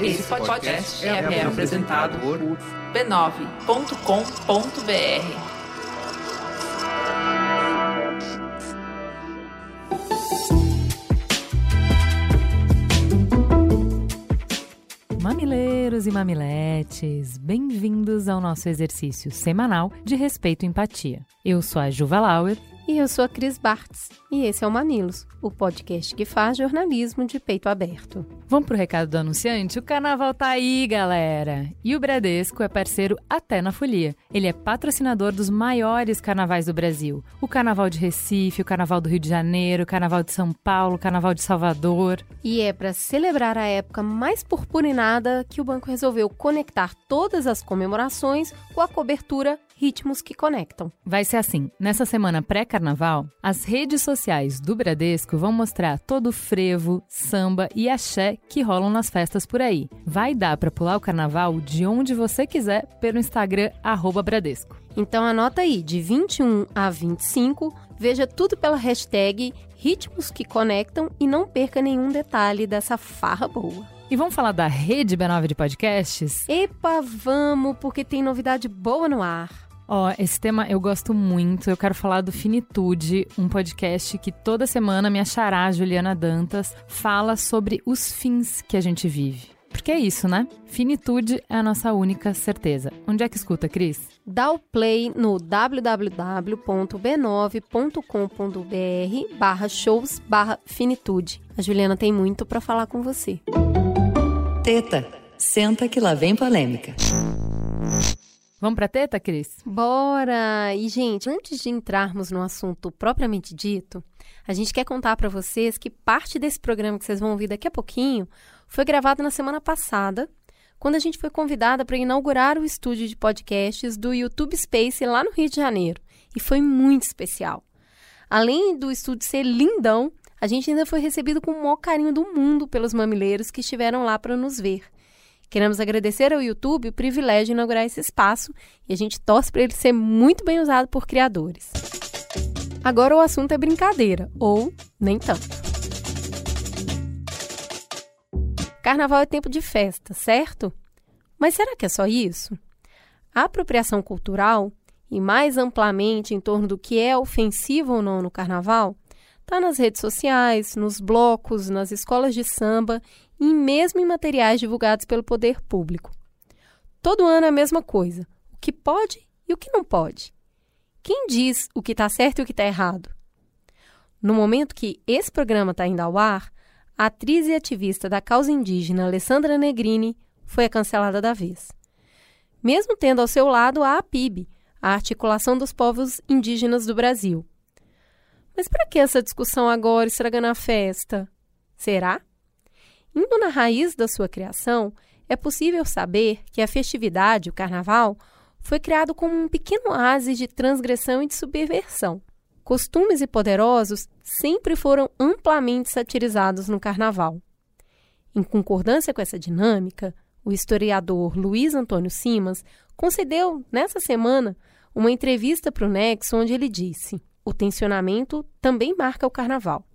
Esse podcast é, apresentado por b9.com.br. Mamileiros e mamiletes, bem-vindos ao nosso exercício semanal de respeito e empatia. Eu sou a Juva Lauer. E eu sou a Cris Bartz. E esse é o Mamilos, o podcast que faz jornalismo de peito aberto. Vamos pro recado do anunciante? O carnaval tá aí, galera! E o Bradesco é parceiro até na folia. Ele é patrocinador dos maiores carnavais do Brasil: o Carnaval de Recife, o Carnaval do Rio de Janeiro, o Carnaval de São Paulo, o Carnaval de Salvador. E é para celebrar a época mais purpurinada que o banco resolveu conectar todas as comemorações com a cobertura Ritmos que Conectam. Vai ser assim: nessa semana pré-carnaval, as redes sociais do Bradesco vão mostrar todo o frevo, samba e axé que rolam nas festas por aí. Vai dar para pular o carnaval de onde você quiser pelo Instagram Bradesco. Então anota aí, de 21 a 25, veja tudo pela hashtag Ritmos que Conectam e não perca nenhum detalhe dessa farra boa. E vamos falar da rede B9 de podcasts? Epa, vamos, porque tem novidade boa no ar. Ó, oh, esse tema eu gosto muito. Eu quero falar do Finitude, um podcast que toda semana minha xará, Juliana Dantas, fala sobre os fins que a gente vive. Porque é isso, né? Finitude é a nossa única certeza. Onde é que escuta, Cris? Dá o play no www.b9.com.br barra shows barra finitude. A Juliana tem muito para falar com você. Teta, senta que lá vem polêmica. Vamos pra teta, Cris? Bora! E, gente, antes de entrarmos no assunto propriamente dito, a gente quer contar para vocês que parte desse programa que vocês vão ouvir daqui a pouquinho foi gravado na semana passada, quando a gente foi convidada para inaugurar o estúdio de podcasts do YouTube Space lá no Rio de Janeiro. E foi muito especial. Além do estúdio ser lindão, a gente ainda foi recebido com o maior carinho do mundo pelos mamileiros que estiveram lá para nos ver. Queremos agradecer ao YouTube o privilégio de inaugurar esse espaço e a gente torce para ele ser muito bem usado por criadores. Agora o assunto é brincadeira, ou nem tanto. Carnaval é tempo de festa, certo? Mas será que é só isso? A apropriação cultural, e mais amplamente em torno do que é ofensivo ou não no carnaval, Está nas redes sociais, nos blocos, nas escolas de samba e mesmo em materiais divulgados pelo poder público. Todo ano é a mesma coisa: o que pode e o que não pode. Quem diz o que está certo e o que está errado? No momento que esse programa está indo ao ar, a atriz e ativista da causa indígena Alessandra Negrini foi a cancelada da vez. Mesmo tendo ao seu lado a APIB, a Articulação dos Povos Indígenas do Brasil, mas para que essa discussão agora estragando a festa? Será? Indo na raiz da sua criação, é possível saber que a festividade, o carnaval, foi criado como um pequeno oásis de transgressão e de subversão. Costumes e poderosos sempre foram amplamente satirizados no carnaval. Em concordância com essa dinâmica, o historiador Luiz Antônio Simas concedeu, nessa semana, uma entrevista para o Nexo onde ele disse: o tensionamento também marca o carnaval.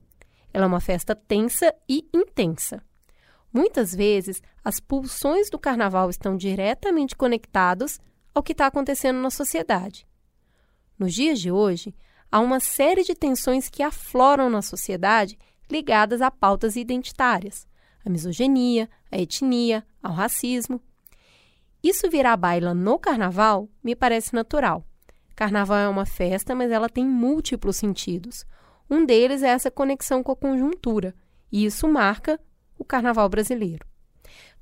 Ela é uma festa tensa e intensa. Muitas vezes, as pulsões do carnaval estão diretamente conectados ao que está acontecendo na sociedade. Nos dias de hoje, há uma série de tensões que afloram na sociedade ligadas a pautas identitárias, a misoginia, a etnia, ao racismo. Isso virar baila no carnaval me parece natural. Carnaval é uma festa, mas ela tem múltiplos sentidos. Um deles é essa conexão com a conjuntura, e isso marca o carnaval brasileiro.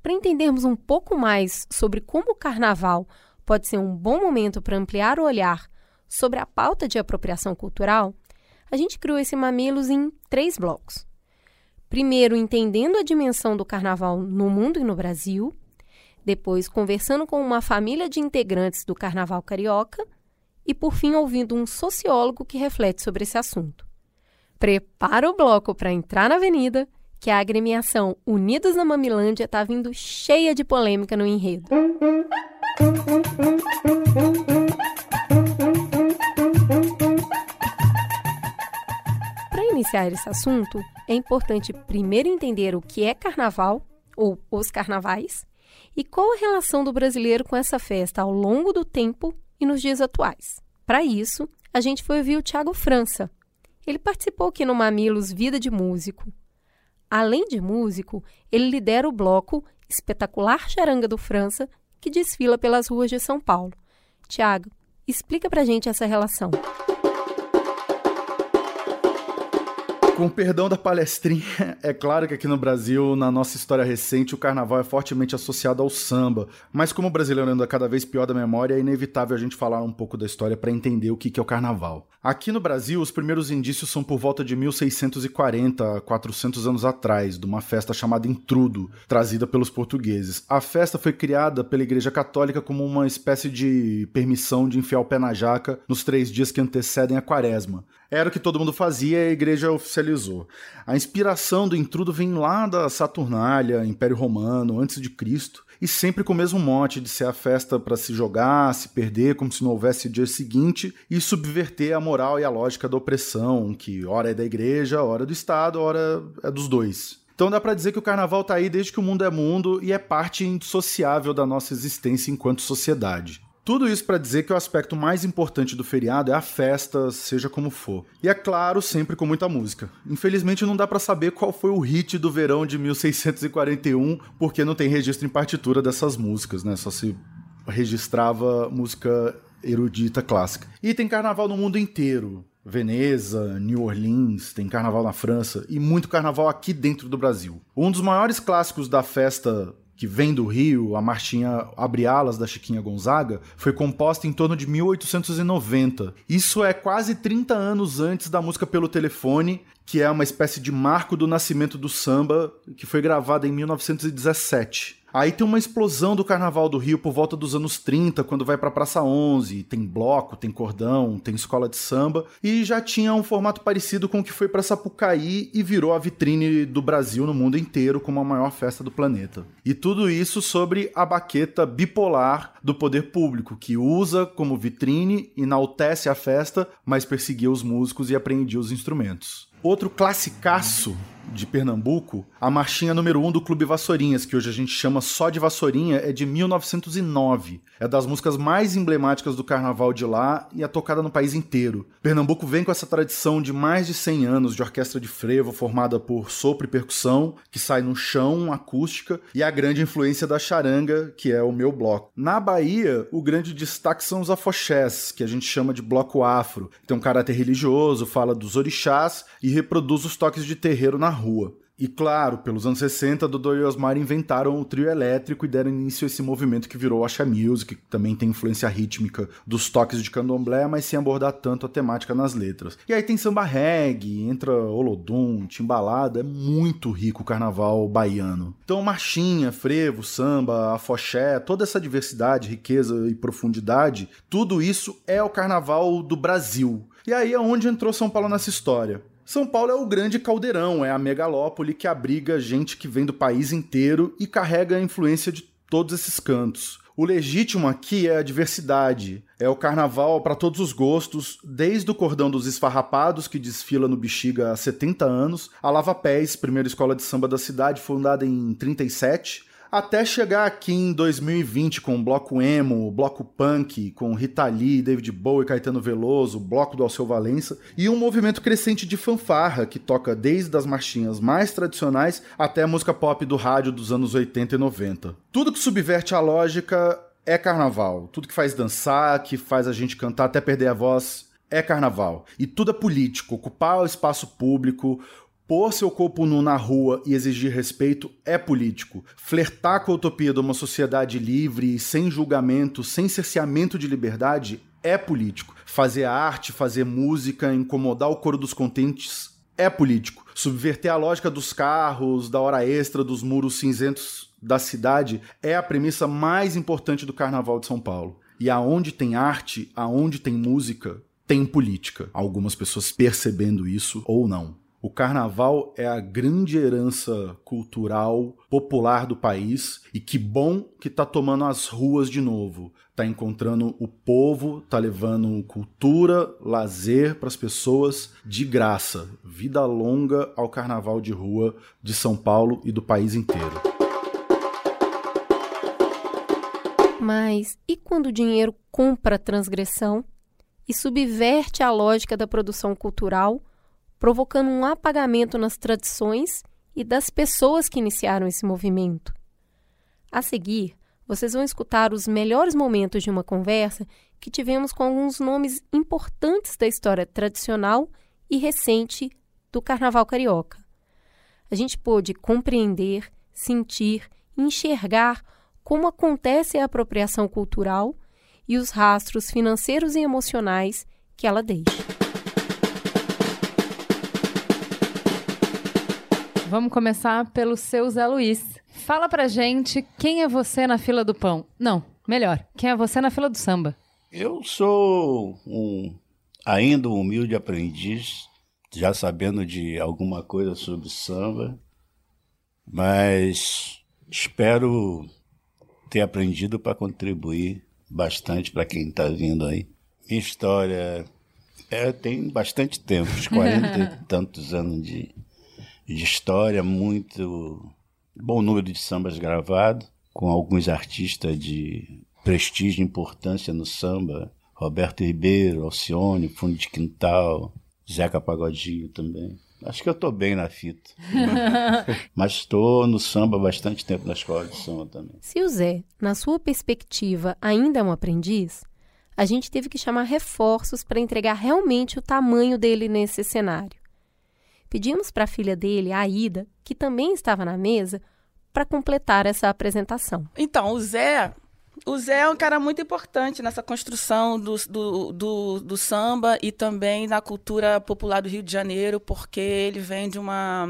Para entendermos um pouco mais sobre como o carnaval pode ser um bom momento para ampliar o olhar sobre a pauta de apropriação cultural, a gente criou esse Mamilos em três blocos. Primeiro, entendendo a dimensão do carnaval no mundo e no Brasil. Depois, conversando com uma família de integrantes do carnaval carioca e, por fim, ouvindo um sociólogo que reflete sobre esse assunto. Prepara o bloco para entrar na avenida, que a agremiação Unidos na Mamilândia está vindo cheia de polêmica no enredo. Para iniciar esse assunto, é importante primeiro entender o que é carnaval, ou os carnavais, e qual a relação do brasileiro com essa festa ao longo do tempo e nos dias atuais. Para isso, a gente foi ouvir o Tiago França. Ele participou aqui no Mamilos Vida de Músico. Além de músico, ele lidera o bloco Espetacular Charanga do França, que desfila pelas ruas de São Paulo. Tiago, explica pra gente essa relação. Com perdão da palestrinha, é claro que aqui no Brasil, na nossa história recente, o carnaval é fortemente associado ao samba. Mas como o brasileiro anda cada vez pior da memória, é inevitável a gente falar um pouco da história para entender o que é o carnaval. Aqui no Brasil, os primeiros indícios são por volta de 1640, 400 anos atrás, de uma festa chamada Intrudo, trazida pelos portugueses. A festa foi criada pela Igreja Católica como uma espécie de permissão de enfiar o pé na jaca nos três dias que antecedem a quaresma. Era o que todo mundo fazia e a igreja oficializou. A inspiração do intrudo vem lá da Saturnália, Império Romano, antes de Cristo, e sempre com o mesmo mote de ser a festa para se jogar, se perder como se não houvesse dia seguinte e subverter a moral e a lógica da opressão, que ora é da igreja, ora é do Estado, ora é dos dois. Então dá para dizer que o carnaval tá aí desde que o mundo é mundo e é parte indissociável da nossa existência enquanto sociedade. Tudo isso para dizer que o aspecto mais importante do feriado é a festa, seja como for. E é claro, sempre com muita música. Infelizmente não dá para saber qual foi o hit do verão de 1641, porque não tem registro em partitura dessas músicas, né? Só se registrava música erudita clássica. E tem carnaval no mundo inteiro. Veneza, New Orleans, tem carnaval na França e muito carnaval aqui dentro do Brasil. Um dos maiores clássicos da festa que vem do Rio, a marchinha Abre Alas da Chiquinha Gonzaga, foi composta em torno de 1890. Isso é quase 30 anos antes da música Pelo Telefone, que é uma espécie de marco do nascimento do samba, que foi gravada em 1917. Aí tem uma explosão do Carnaval do Rio por volta dos anos 30, quando vai pra Praça 11, tem bloco, tem cordão, tem escola de samba, e já tinha um formato parecido com o que foi pra Sapucaí e virou a vitrine do Brasil no mundo inteiro como a maior festa do planeta. E tudo isso sobre a baqueta bipolar do poder público, que usa como vitrine, enaltece a festa, mas perseguia os músicos e apreendia os instrumentos. Outro classicaço de Pernambuco, a marchinha número 1 um do Clube Vassourinhas, que hoje a gente chama só de Vassourinha, é de 1909. É das músicas mais emblemáticas do carnaval de lá e é tocada no país inteiro. Pernambuco vem com essa tradição de mais de 100 anos de orquestra de frevo formada por sopro e percussão, que sai no chão, acústica, e a grande influência da charanga, que é o meu bloco. Na Bahia, o grande destaque são os afoxés, que a gente chama de bloco afro. Tem um caráter religioso, fala dos orixás e reproduz os toques de terreiro na rua. E claro, pelos anos 60, Dodô e Osmar inventaram o trio elétrico e deram início a esse movimento que virou Asha Music, que também tem influência rítmica dos toques de candomblé, mas sem abordar tanto a temática nas letras. E aí tem samba reggae, entra olodum, timbalada, é muito rico o carnaval baiano. Então marchinha, frevo, samba, afoxé, toda essa diversidade, riqueza e profundidade, tudo isso é o carnaval do Brasil. E aí é onde entrou São Paulo nessa história. São Paulo é o grande caldeirão, é a megalópole que abriga gente que vem do país inteiro e carrega a influência de todos esses cantos. O legítimo aqui é a diversidade, é o carnaval para todos os gostos, desde o cordão dos esfarrapados, que desfila no Bexiga há 70 anos, a Lava Pés, primeira escola de samba da cidade, fundada em 37, até chegar aqui em 2020 com o bloco emo, bloco punk, com Rita Lee, David Bowie, Caetano Veloso, bloco do Alceu Valença, e um movimento crescente de fanfarra que toca desde as marchinhas mais tradicionais até a música pop do rádio dos anos 80 e 90. Tudo que subverte a lógica é carnaval. Tudo que faz dançar, que faz a gente cantar até perder a voz, é carnaval. E tudo é político, ocupar o espaço público, Pôr seu corpo nu na rua e exigir respeito é político. Flertar com a utopia de uma sociedade livre, sem julgamento, sem cerceamento de liberdade é político. Fazer arte, fazer música, incomodar o coro dos contentes é político. Subverter a lógica dos carros, da hora extra, dos muros cinzentos da cidade é a premissa mais importante do Carnaval de São Paulo. E aonde tem arte, aonde tem música, tem política. Algumas pessoas percebendo isso ou não. O carnaval é a grande herança cultural popular do país e que bom que tá tomando as ruas de novo. Tá encontrando o povo, tá levando cultura, lazer para as pessoas de graça. Vida longa ao carnaval de rua de São Paulo e do país inteiro. Mas e quando o dinheiro compra a transgressão e subverte a lógica da produção cultural? Provocando um apagamento nas tradições e das pessoas que iniciaram esse movimento? A seguir, vocês vão escutar os melhores momentos de uma conversa que tivemos com alguns nomes importantes da história tradicional e recente do Carnaval Carioca. A gente pôde compreender, sentir, enxergar como acontece a apropriação cultural e os rastros financeiros e emocionais que ela deixa. Vamos começar pelo seu Zé Luiz. Fala pra gente quem é você na fila do pão. Não, melhor, quem é você na fila do samba? Eu sou um ainda um humilde aprendiz, já sabendo de alguma coisa sobre samba, mas espero ter aprendido para contribuir bastante para quem está vindo aí. Minha história é, tem bastante tempo, uns 40 e tantos anos de, de história, muito bom número de sambas gravados, com alguns artistas de prestígio e importância no samba. Roberto Ribeiro, Alcione, Fundo de Quintal, Zeca Pagodinho também. Acho que eu estou bem na fita. Mas estou no samba há bastante tempo na escola de samba também. Se o Zé, na sua perspectiva, ainda é um aprendiz, a gente teve que chamar reforços para entregar realmente o tamanho dele nesse cenário. Pedimos para a filha dele, a Aida, que também estava na mesa, para completar essa apresentação. Então, o Zé, o Zé é um cara muito importante nessa construção do, do, do, do, samba e também na cultura popular do Rio de Janeiro, porque ele vem de uma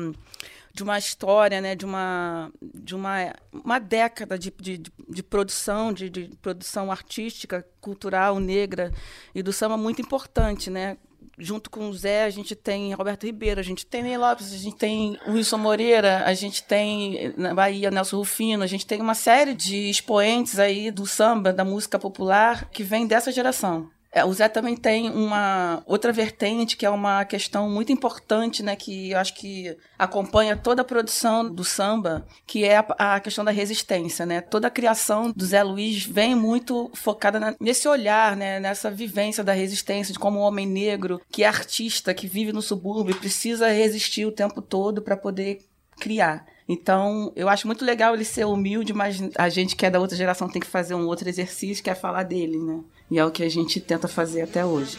de uma história, né, de uma de uma, uma década de, de, de produção, de, de produção artística, cultural negra e do samba muito importante, né? Junto com o Zé, a gente tem Roberto Ribeiro, a gente tem Ney Lopes, a gente tem Wilson Moreira, a gente tem na Bahia Nelson Rufino, a gente tem uma série de expoentes aí do samba, da música popular, que vem dessa geração. É, o Zé também tem uma outra vertente que é uma questão muito importante, né, que eu acho que acompanha toda a produção do samba, que é a, a questão da resistência, né? Toda a criação do Zé Luiz vem muito focada na, nesse olhar, né, nessa vivência da resistência, de como um homem negro que é artista, que vive no subúrbio, precisa resistir o tempo todo para poder criar. Então, eu acho muito legal ele ser humilde, mas a gente que é da outra geração tem que fazer um outro exercício, que é falar dele, né? E é o que a gente tenta fazer até hoje.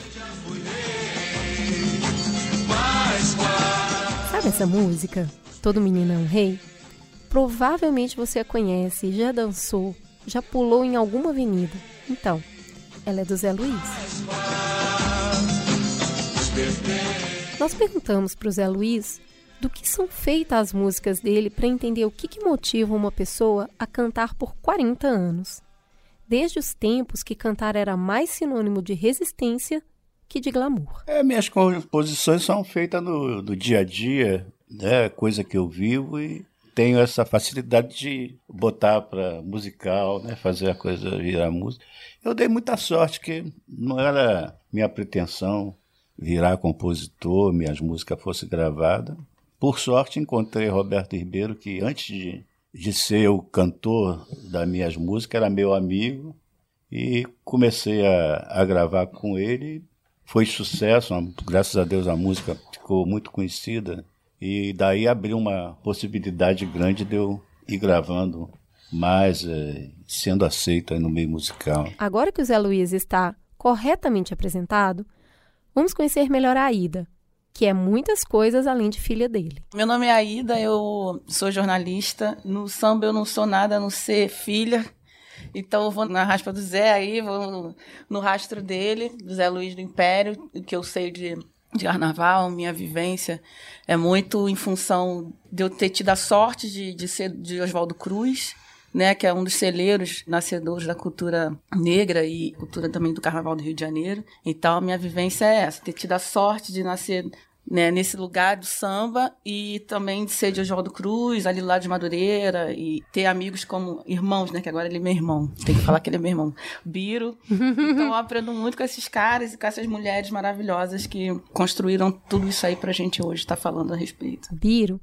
Sabe essa música? Todo menino é um rei? Provavelmente você a conhece, já dançou, já pulou em alguma avenida. Então, ela é do Zé Luiz. Nós perguntamos para o Zé Luiz do que são feitas as músicas dele para entender o que, que motiva uma pessoa a cantar por 40 anos. Desde os tempos que cantar era mais sinônimo de resistência que de glamour. É, minhas composições são feitas no, no dia a dia, né? coisa que eu vivo e tenho essa facilidade de botar para musical, né? fazer a coisa virar música. Eu dei muita sorte, que não era minha pretensão virar compositor, minhas músicas fossem gravadas. Por sorte, encontrei Roberto Ribeiro, que antes de, de ser o cantor das minhas músicas, era meu amigo, e comecei a, a gravar com ele. Foi sucesso, graças a Deus a música ficou muito conhecida, e daí abriu uma possibilidade grande de eu ir gravando mais, é, sendo aceito no meio musical. Agora que o Zé Luiz está corretamente apresentado, vamos conhecer melhor a Aida, que é muitas coisas além de filha dele. Meu nome é Aida, eu sou jornalista. No samba eu não sou nada a não ser filha. Então eu vou na raspa do Zé aí, vou no rastro dele, do Zé Luiz do Império, que eu sei de, de carnaval, minha vivência é muito em função de eu ter tido a sorte de, de ser de Oswaldo Cruz, né, que é um dos celeiros nascedores da cultura negra e cultura também do Carnaval do Rio de Janeiro. Então, a minha vivência é essa, ter tido a sorte de nascer né, nesse lugar do samba e também de ser de Oswaldo Cruz, ali lá de Madureira, e ter amigos como irmãos, né, que agora ele é meu irmão, tem que falar que ele é meu irmão, Biro. Então, eu aprendo muito com esses caras e com essas mulheres maravilhosas que construíram tudo isso aí pra gente hoje estar tá falando a respeito. Biro,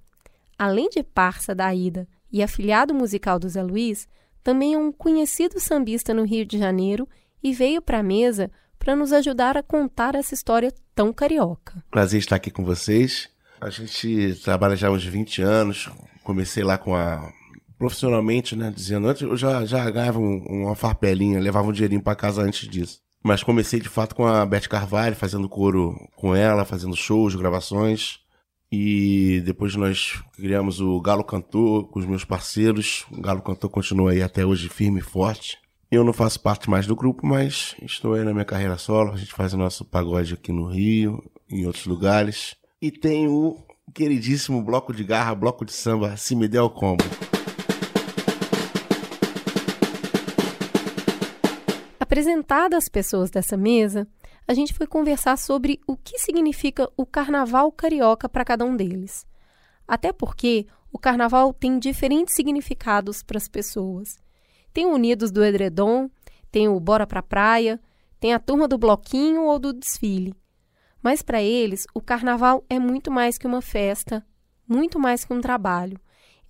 além de parça da Ida, e afiliado musical do Zé Luiz, também é um conhecido sambista no Rio de Janeiro e veio para a mesa para nos ajudar a contar essa história tão carioca. Prazer estar aqui com vocês. A gente trabalha já há uns 20 anos. Comecei lá com a. profissionalmente, né? Dizendo, antes eu já, já ganhava um, uma farpelinha, levava um dinheirinho para casa antes disso. Mas comecei de fato com a Beth Carvalho, fazendo coro com ela, fazendo shows, gravações. E depois nós criamos o Galo Cantor com os meus parceiros. O Galo Cantor continua aí até hoje firme e forte. Eu não faço parte mais do grupo, mas estou aí na minha carreira solo. A gente faz o nosso pagode aqui no Rio, em outros lugares. E tem o queridíssimo bloco de garra, bloco de samba, Se Me Der o Combo. Apresentadas as pessoas dessa mesa, a gente foi conversar sobre o que significa o carnaval carioca para cada um deles. Até porque o carnaval tem diferentes significados para as pessoas. Tem o Unidos do Edredom, tem o Bora pra Praia, tem a turma do bloquinho ou do desfile. Mas para eles, o carnaval é muito mais que uma festa, muito mais que um trabalho.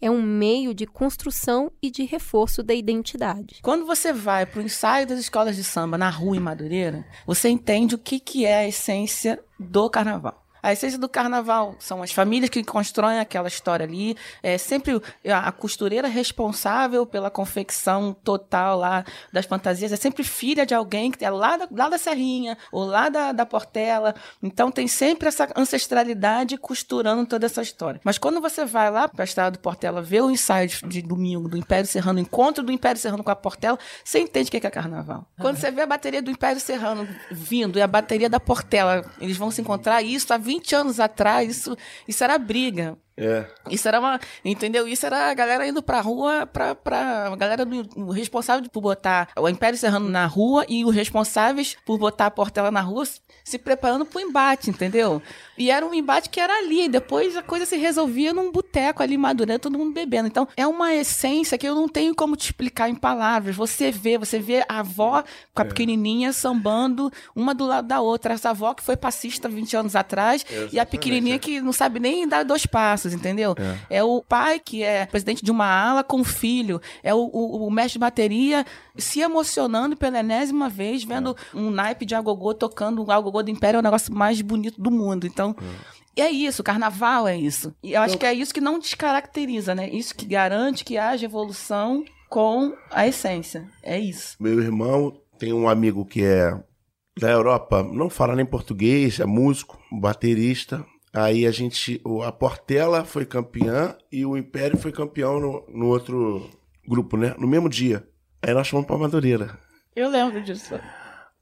É um meio de construção e de reforço da identidade. Quando você vai para o ensaio das escolas de samba na rua em Madureira, você entende o que, que é a essência do carnaval. A essência do carnaval são as famílias que constroem aquela história ali. É sempre a, costureira responsável pela confecção total lá das fantasias. É sempre filha de alguém que é lá da, lá da Serrinha ou lá da, da Portela. Então tem sempre essa ancestralidade costurando toda essa história. Mas quando você vai lá para a estrada do Portela ver o ensaio de, de, domingo do Império Serrano, o encontro do Império Serrano com a Portela, você entende o que é carnaval. Quando você vê a bateria do Império Serrano vindo e a bateria da Portela, eles vão se encontrar, isso há 20 20 anos atrás, isso, isso era briga. É. Isso era uma. Entendeu? Isso era a galera indo pra rua, pra, pra a galera do, responsável por botar o Império Serrano na rua e os responsáveis por botar a Portela na rua se preparando pro embate, entendeu? E era um embate que era ali. Depois a coisa se resolvia num boteco ali, madurando, todo mundo bebendo. Então é uma essência que eu não tenho como te explicar em palavras. Você vê, você vê a avó com a é. pequenininha sambando uma do lado da outra. Essa avó que foi passista 20 anos atrás Exatamente. e a pequenininha que não sabe nem dar dois passos, entendeu? É. é o pai que é presidente de uma ala com o filho. É o, o, o mestre de bateria se emocionando pela enésima vez, vendo é. um naipe de agogô tocando o agogô do Império, é o negócio mais bonito do mundo. Então, é. E é isso, carnaval é isso. E eu acho que é isso que não descaracteriza, né? Isso que garante que haja evolução com a essência. É isso. Meu irmão tem um amigo que é da Europa, não fala nem português, é músico, baterista. Aí a gente, a Portela foi campeã e o Império foi campeão no, no outro grupo, né? No mesmo dia. Aí nós fomos pra Madureira. Eu lembro disso.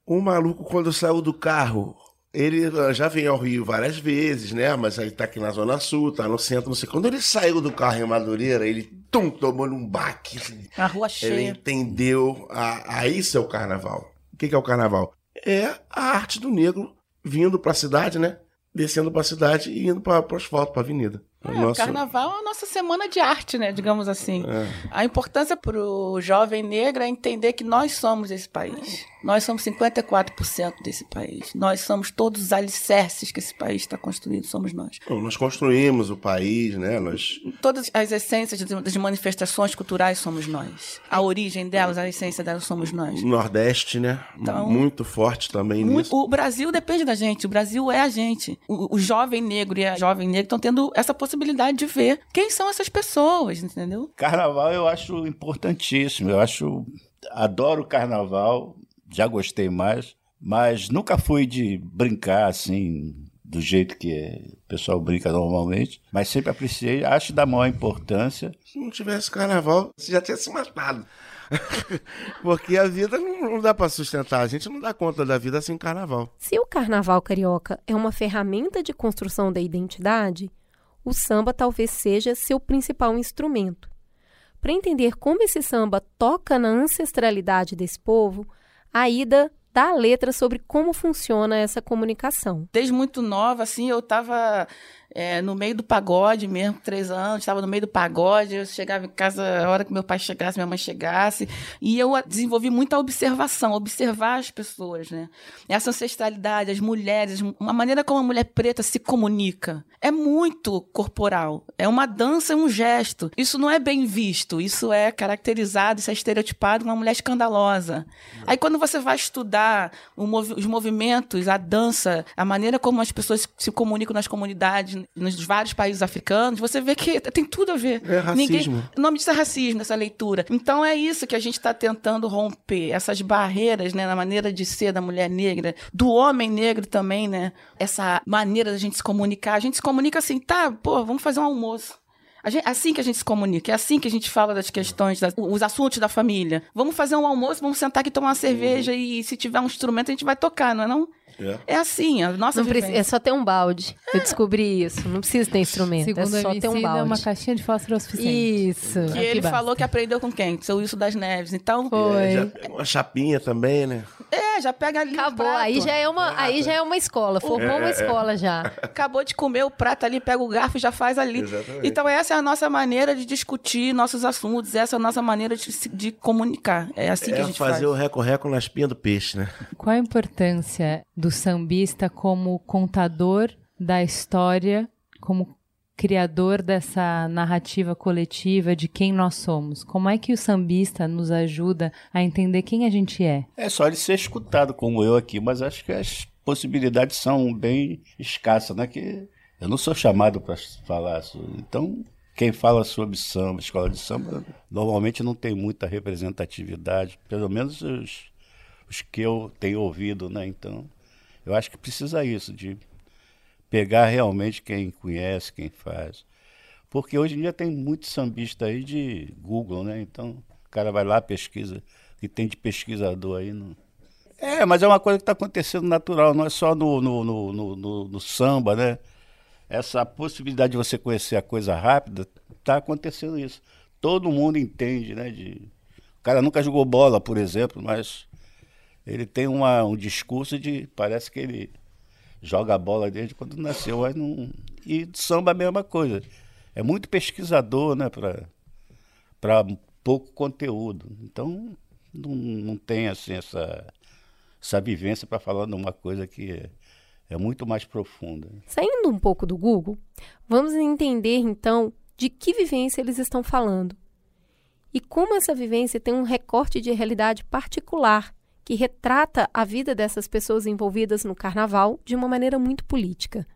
O maluco, quando saiu do carro, ele já veio ao Rio várias vezes, né? Mas aí tá aqui na Zona Sul, tá no centro, não sei. Quando ele saiu do carro em Madureira, ele tum, tomou um baque. A rua cheia. Ele entendeu. A, a isso é o carnaval. O que, que é o carnaval? É a arte do negro vindo pra cidade, né? Descendo pra cidade e indo pra, pro asfalto, pra avenida. É, o nosso... carnaval é a nossa semana de arte, né? Digamos assim. É. A importância para o jovem negro é entender que nós somos esse país. Nós somos 54% desse país. Nós somos todos os alicerces que esse país está construído, somos nós. Bom, nós construímos o país, né? Nós... Todas as essências das manifestações culturais somos nós. A origem delas, a essência delas somos nós. O Nordeste, né? Então, muito forte também muito, nisso. O Brasil depende da gente. O Brasil é a gente. O, o jovem negro e a jovem negra estão tendo essa possibilidade de ver quem são essas pessoas, entendeu? Carnaval eu acho importantíssimo. Eu acho adoro carnaval, já gostei mais, mas nunca fui de brincar assim, do jeito que o pessoal brinca normalmente, mas sempre apreciei, acho da maior importância. Se não tivesse carnaval, você já tinha se matado. Porque a vida não, não dá para sustentar, a gente não dá conta da vida sem carnaval. Se o carnaval carioca é uma ferramenta de construção da identidade, o samba talvez seja seu principal instrumento. Para entender como esse samba toca na ancestralidade desse povo, a Ida dá a letra sobre como funciona essa comunicação. Desde muito nova, assim, eu estava é, no meio do pagode mesmo, três anos, estava no meio do pagode, eu chegava em casa a hora que meu pai chegasse, minha mãe chegasse, e eu desenvolvi muita observação, observar as pessoas, né? Essa ancestralidade, as mulheres, uma maneira como a mulher preta se comunica, é muito corporal, é uma dança, um gesto. Isso não é bem visto, isso é caracterizado, isso é estereotipado uma mulher escandalosa. Aí quando você vai estudar movi os movimentos, a dança, a maneira como as pessoas se comunicam nas comunidades, nos vários países africanos, você vê que tem tudo a ver. É racismo. Ninguém, o nome disso é racismo, essa leitura. Então é isso que a gente está tentando romper, essas barreiras, né, na maneira de ser da mulher negra, do homem negro também, né? Essa maneira da gente se comunicar. A gente se comunica assim, tá, pô, vamos fazer um almoço. Gente, assim que a gente se comunica, é assim que a gente fala das questões, das, os assuntos da família. Vamos fazer um almoço, vamos sentar aqui tomar uma cerveja uhum. e se tiver um instrumento a gente vai tocar, não é não? É. é assim, a nossa não precisa, É só ter um balde. É. Eu descobri isso. Não precisa ter instrumento. Segundo é só ter um balde. É uma caixinha de fósforo suficiente. Isso. E ele basta. falou que aprendeu com quem? Com o Wilson das Neves. Então. Foi. É, já, uma chapinha também, né? É, já pega ali. Acabou. Aí já é uma, aí já é uma escola. Formou é, uma escola já. Acabou de comer o prato ali, pega o garfo e já faz ali. Exatamente. Então, essa é a nossa maneira de discutir nossos assuntos, essa é a nossa maneira de, de comunicar. É assim que a gente fazer faz. fazer o reco-reco na espinha do peixe, né? Qual a importância do sambista? como contador da história, como criador dessa narrativa coletiva de quem nós somos? Como é que o sambista nos ajuda a entender quem a gente é? É só ele ser escutado como eu aqui, mas acho que as possibilidades são bem escassas, né? Que eu não sou chamado para falar. Então, quem fala sobre samba, escola de samba, normalmente não tem muita representatividade, pelo menos os, os que eu tenho ouvido, né? Então, eu acho que precisa isso, de pegar realmente quem conhece, quem faz. Porque hoje em dia tem muito sambista aí de Google, né? Então o cara vai lá, pesquisa, que tem de pesquisador aí. Não... É, mas é uma coisa que está acontecendo natural, não é só no, no, no, no, no samba, né? Essa possibilidade de você conhecer a coisa rápida, está acontecendo isso. Todo mundo entende, né? De... O cara nunca jogou bola, por exemplo, mas ele tem uma, um discurso de. Parece que ele joga a bola desde quando nasceu. Mas não, e samba a mesma coisa. É muito pesquisador, né? Para pouco conteúdo. Então, não, não tem assim, essa, essa vivência para falar de uma coisa que é, é muito mais profunda. Saindo um pouco do Google, vamos entender então de que vivência eles estão falando. E como essa vivência tem um recorte de realidade particular que retrata a vida dessas pessoas envolvidas no carnaval de uma maneira muito política,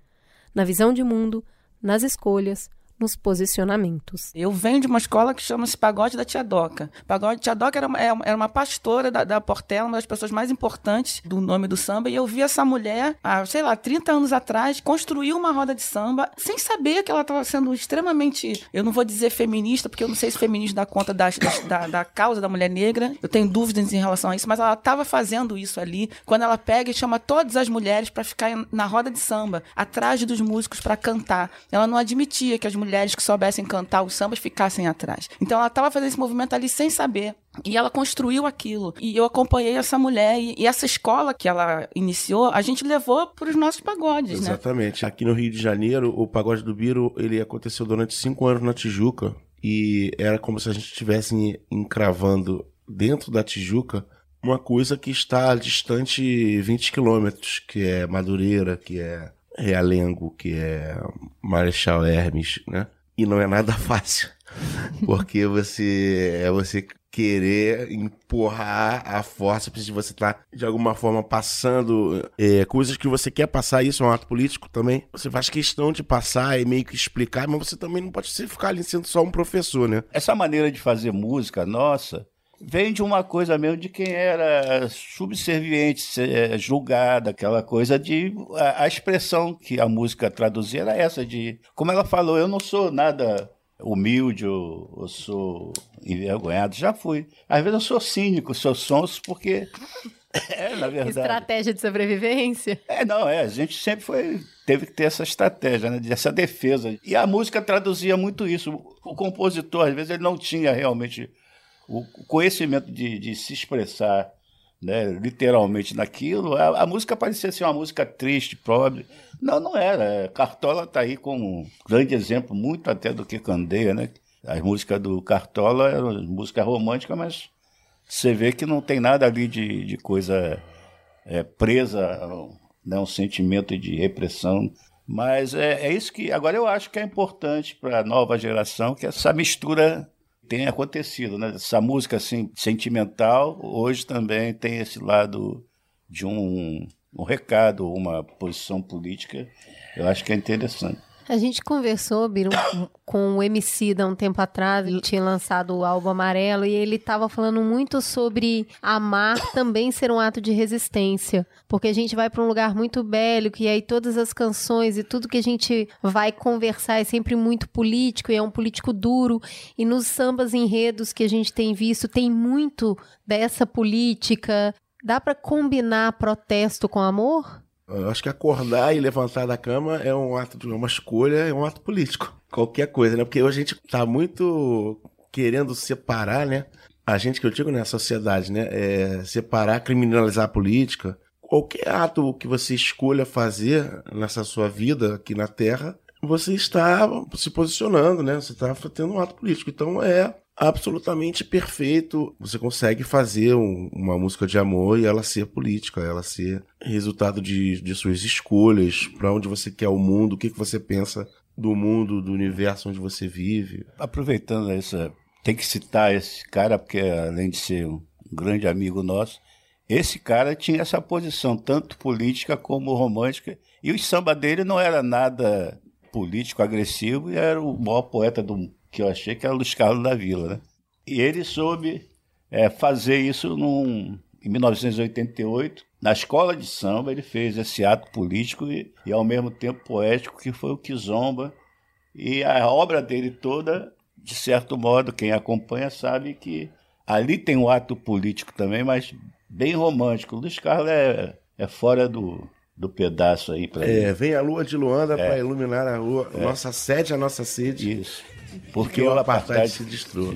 na visão de mundo, nas escolhas, nos posicionamentos. Eu venho de uma escola que chama-se Pagode da Tia Doca. Pagode Tia Doca era uma, é, era uma pastora da, da Portela, uma das pessoas mais importantes do nome do samba, e eu vi essa mulher, há, sei lá, 30 anos atrás, construir uma roda de samba sem saber que ela estava sendo extremamente, eu não vou dizer feminista, porque eu não sei se feminista dá conta da, da, da causa da mulher negra, eu tenho dúvidas em relação a isso, mas ela estava fazendo isso ali, quando ela pega e chama todas as mulheres para ficar na roda de samba, atrás dos músicos para cantar. Ela não admitia que as mulheres mulheres que soubessem cantar os sambas ficassem atrás. Então ela estava fazendo esse movimento ali sem saber. E ela construiu aquilo. E eu acompanhei essa mulher. E, e essa escola que ela iniciou, a gente levou para os nossos pagodes, né? Exatamente. Né? Aqui no Rio de Janeiro, o Pagode do Biro, ele aconteceu durante cinco anos na Tijuca. E era como se a gente estivesse encravando dentro da Tijuca uma coisa que está distante 20 quilômetros, que é Madureira, que é Realengo, que é Marechal Hermes, né? E não é nada fácil. Porque você é você querer empurrar a força, de você estar tá, de alguma forma passando é, coisas que você quer passar, isso é um ato político também. Você faz questão de passar e meio que explicar, mas você também não pode ficar ali sendo só um professor, né? Essa maneira de fazer música nossa vem de uma coisa mesmo de quem era subserviente, é, julgada, aquela coisa de. A, a, expressão que a música traduzia era essa, de. Como ela falou, eu não sou nada humilde ou, ou sou envergonhado, já fui. Às vezes eu sou cínico, sou sonso, porque. É, na verdade. Estratégia de sobrevivência? É, não, é. A gente sempre foi. Teve que ter essa estratégia, né? Essa defesa. E a música traduzia muito isso. O compositor, às vezes, ele não tinha realmente o conhecimento de, de se expressar né, literalmente naquilo, a, a, música parecia ser uma música triste, pobre. Não, não era. Cartola está aí com um grande exemplo, muito até do que Candeia, né? As músicas do Cartola eram música romântica, mas você vê que não tem nada ali de, de coisa é, presa, né, um sentimento de repressão. Mas é, é isso que agora eu acho que é importante para a nova geração que essa mistura tenha acontecido, né? Essa música assim sentimental hoje também tem esse lado de um, um recado, uma posição política. Eu acho que é interessante. A gente conversou, Biro, com o MC há um tempo atrás, ele tinha lançado o álbum Amarelo e ele estava falando muito sobre amar também ser um ato de resistência, porque a gente vai para um lugar muito bélico e aí todas as canções e tudo que a gente vai conversar é sempre muito político e é um político duro e nos sambas enredos que a gente tem visto tem muito dessa política. Dá para combinar protesto com amor? Eu acho que acordar e levantar da cama é um ato de uma escolha, é um ato político. Qualquer coisa, né? Porque hoje a gente tá muito querendo separar, né? A gente que eu digo, né? A sociedade, né? É separar, criminalizar a política. Qualquer ato que você escolha fazer nessa sua vida aqui na Terra, você está se posicionando, né? Você está tendo um ato político. Então é absolutamente perfeito. Você consegue fazer um, uma música de amor e ela ser política, ela ser resultado de, de suas escolhas, para onde você quer o mundo, o que, que você pensa do mundo, do universo onde você vive. Aproveitando essa, tem que citar esse cara, porque além de ser um grande amigo nosso, esse cara tinha essa posição, tanto política como romântica, e o samba dele não era nada político, agressivo, e era o maior poeta do que eu achei que era Luiz Carlos da Vila, né? E ele soube é, fazer isso num, em 1988, na escola de samba, ele fez esse ato político e, e ao mesmo tempo poético, que foi o Kizomba. E a obra dele toda, de certo modo, quem acompanha sabe que ali tem um ato político também, mas bem romântico. O Luiz Carlos é, é fora do, do pedaço aí. Pra é, vem a lua de Luanda é. para iluminar a rua. É. Nossa sede, a nossa sede. Isso. Porque o apartheid se destrua.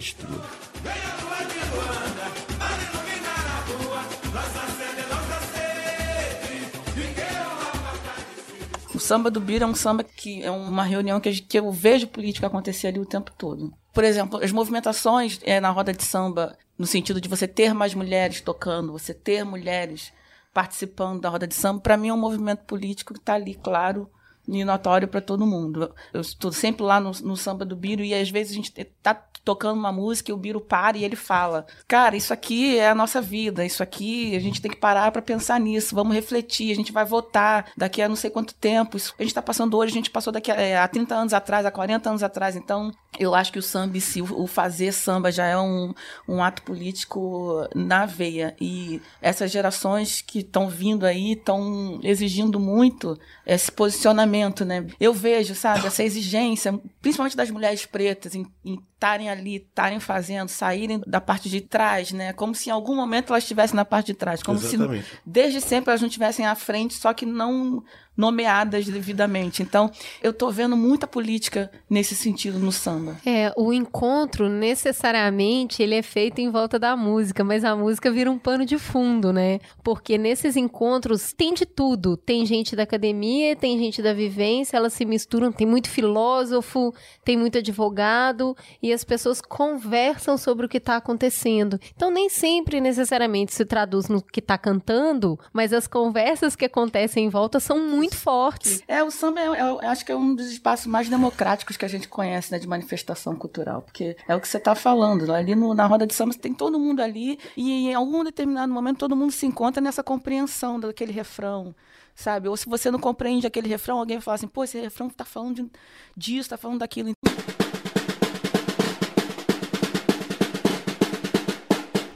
O samba do Bira é um samba que é uma reunião que, que eu vejo política acontecer ali o tempo todo. Por exemplo, as movimentações é, na roda de samba, no sentido de você ter mais mulheres tocando, você ter mulheres participando da roda de samba, para mim é um movimento político que está ali, claro, e notório para todo mundo. Eu estou sempre lá no, no, samba do Biro e às vezes a gente tá tocando uma música e o Biro para e ele fala: Cara, isso aqui é a nossa vida, isso aqui a gente tem que parar para pensar nisso, vamos refletir, a gente vai votar daqui a não sei quanto tempo. Isso a gente está passando hoje, a gente passou daqui a, é, há 30 anos atrás, há 40 anos atrás. Então, eu acho que o samba, se o fazer samba já é um, um ato político na veia. E essas gerações que estão vindo aí estão exigindo muito esse posicionamento né? Eu vejo, sabe, essa exigência, principalmente das mulheres pretas, em estarem ali, estarem fazendo, saírem da parte de trás, né? Como se em algum momento elas estivessem na parte de trás, como Exatamente. se desde sempre elas não estivessem à frente, só que não nomeadas devidamente. Então, eu estou vendo muita política nesse sentido no samba. É, o encontro necessariamente ele é feito em volta da música, mas a música vira um pano de fundo, né? Porque nesses encontros tem de tudo. Tem gente da academia, tem gente da vivência, elas se misturam, tem muito filósofo, tem muito advogado e as pessoas conversam sobre o que está acontecendo. Então, nem sempre necessariamente se traduz no que está cantando, mas as conversas que acontecem em volta são muito muito fortes. É, o samba é, é, acho que é um dos espaços mais democráticos que a gente conhece, né, de manifestação cultural, porque é o que você está falando, ali no, na roda de samba tem todo mundo ali e em algum determinado momento todo mundo se encontra nessa compreensão daquele refrão, sabe? Ou se você não compreende aquele refrão, alguém vai falar assim, pô, esse refrão está falando de, disso, está falando daquilo.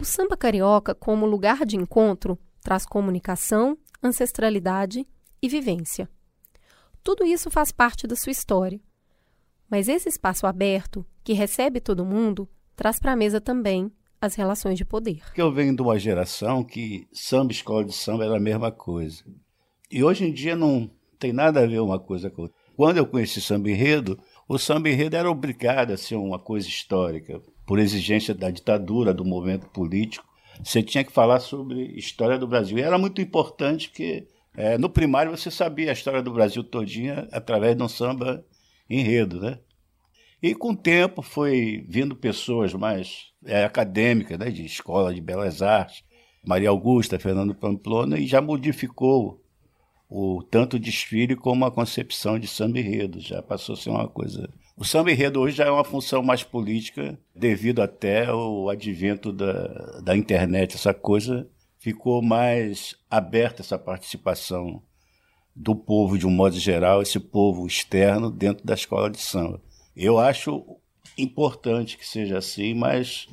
O samba carioca, como lugar de encontro, traz comunicação, ancestralidade e vivência. Tudo isso faz parte da sua história. Mas esse espaço aberto, que recebe todo mundo, traz para a mesa também as relações de poder. Eu venho de uma geração que samba escola de samba era a mesma coisa. E hoje em dia não tem nada a ver uma coisa com outra. Quando eu conheci samba enredo, o samba enredo era obrigado a ser uma coisa histórica, por exigência da ditadura, do movimento político. você tinha que falar sobre história do Brasil. E era muito importante porque é, no primário você sabia a história do Brasil todinha através de um samba enredo, né? E com o tempo foi vindo pessoas mais é, acadêmicas, né, de escola de belas artes, Maria Augusta, Fernando Pamplona, e já modificou o tanto o desfile como a concepção de samba enredo. Já passou a ser uma coisa. O samba enredo hoje já é uma função mais política, devido até ao advento da, da internet. Essa coisa ficou mais aberta, essa participação do povo de um modo geral, esse povo externo, dentro da escola de samba. Eu acho importante que seja assim, mas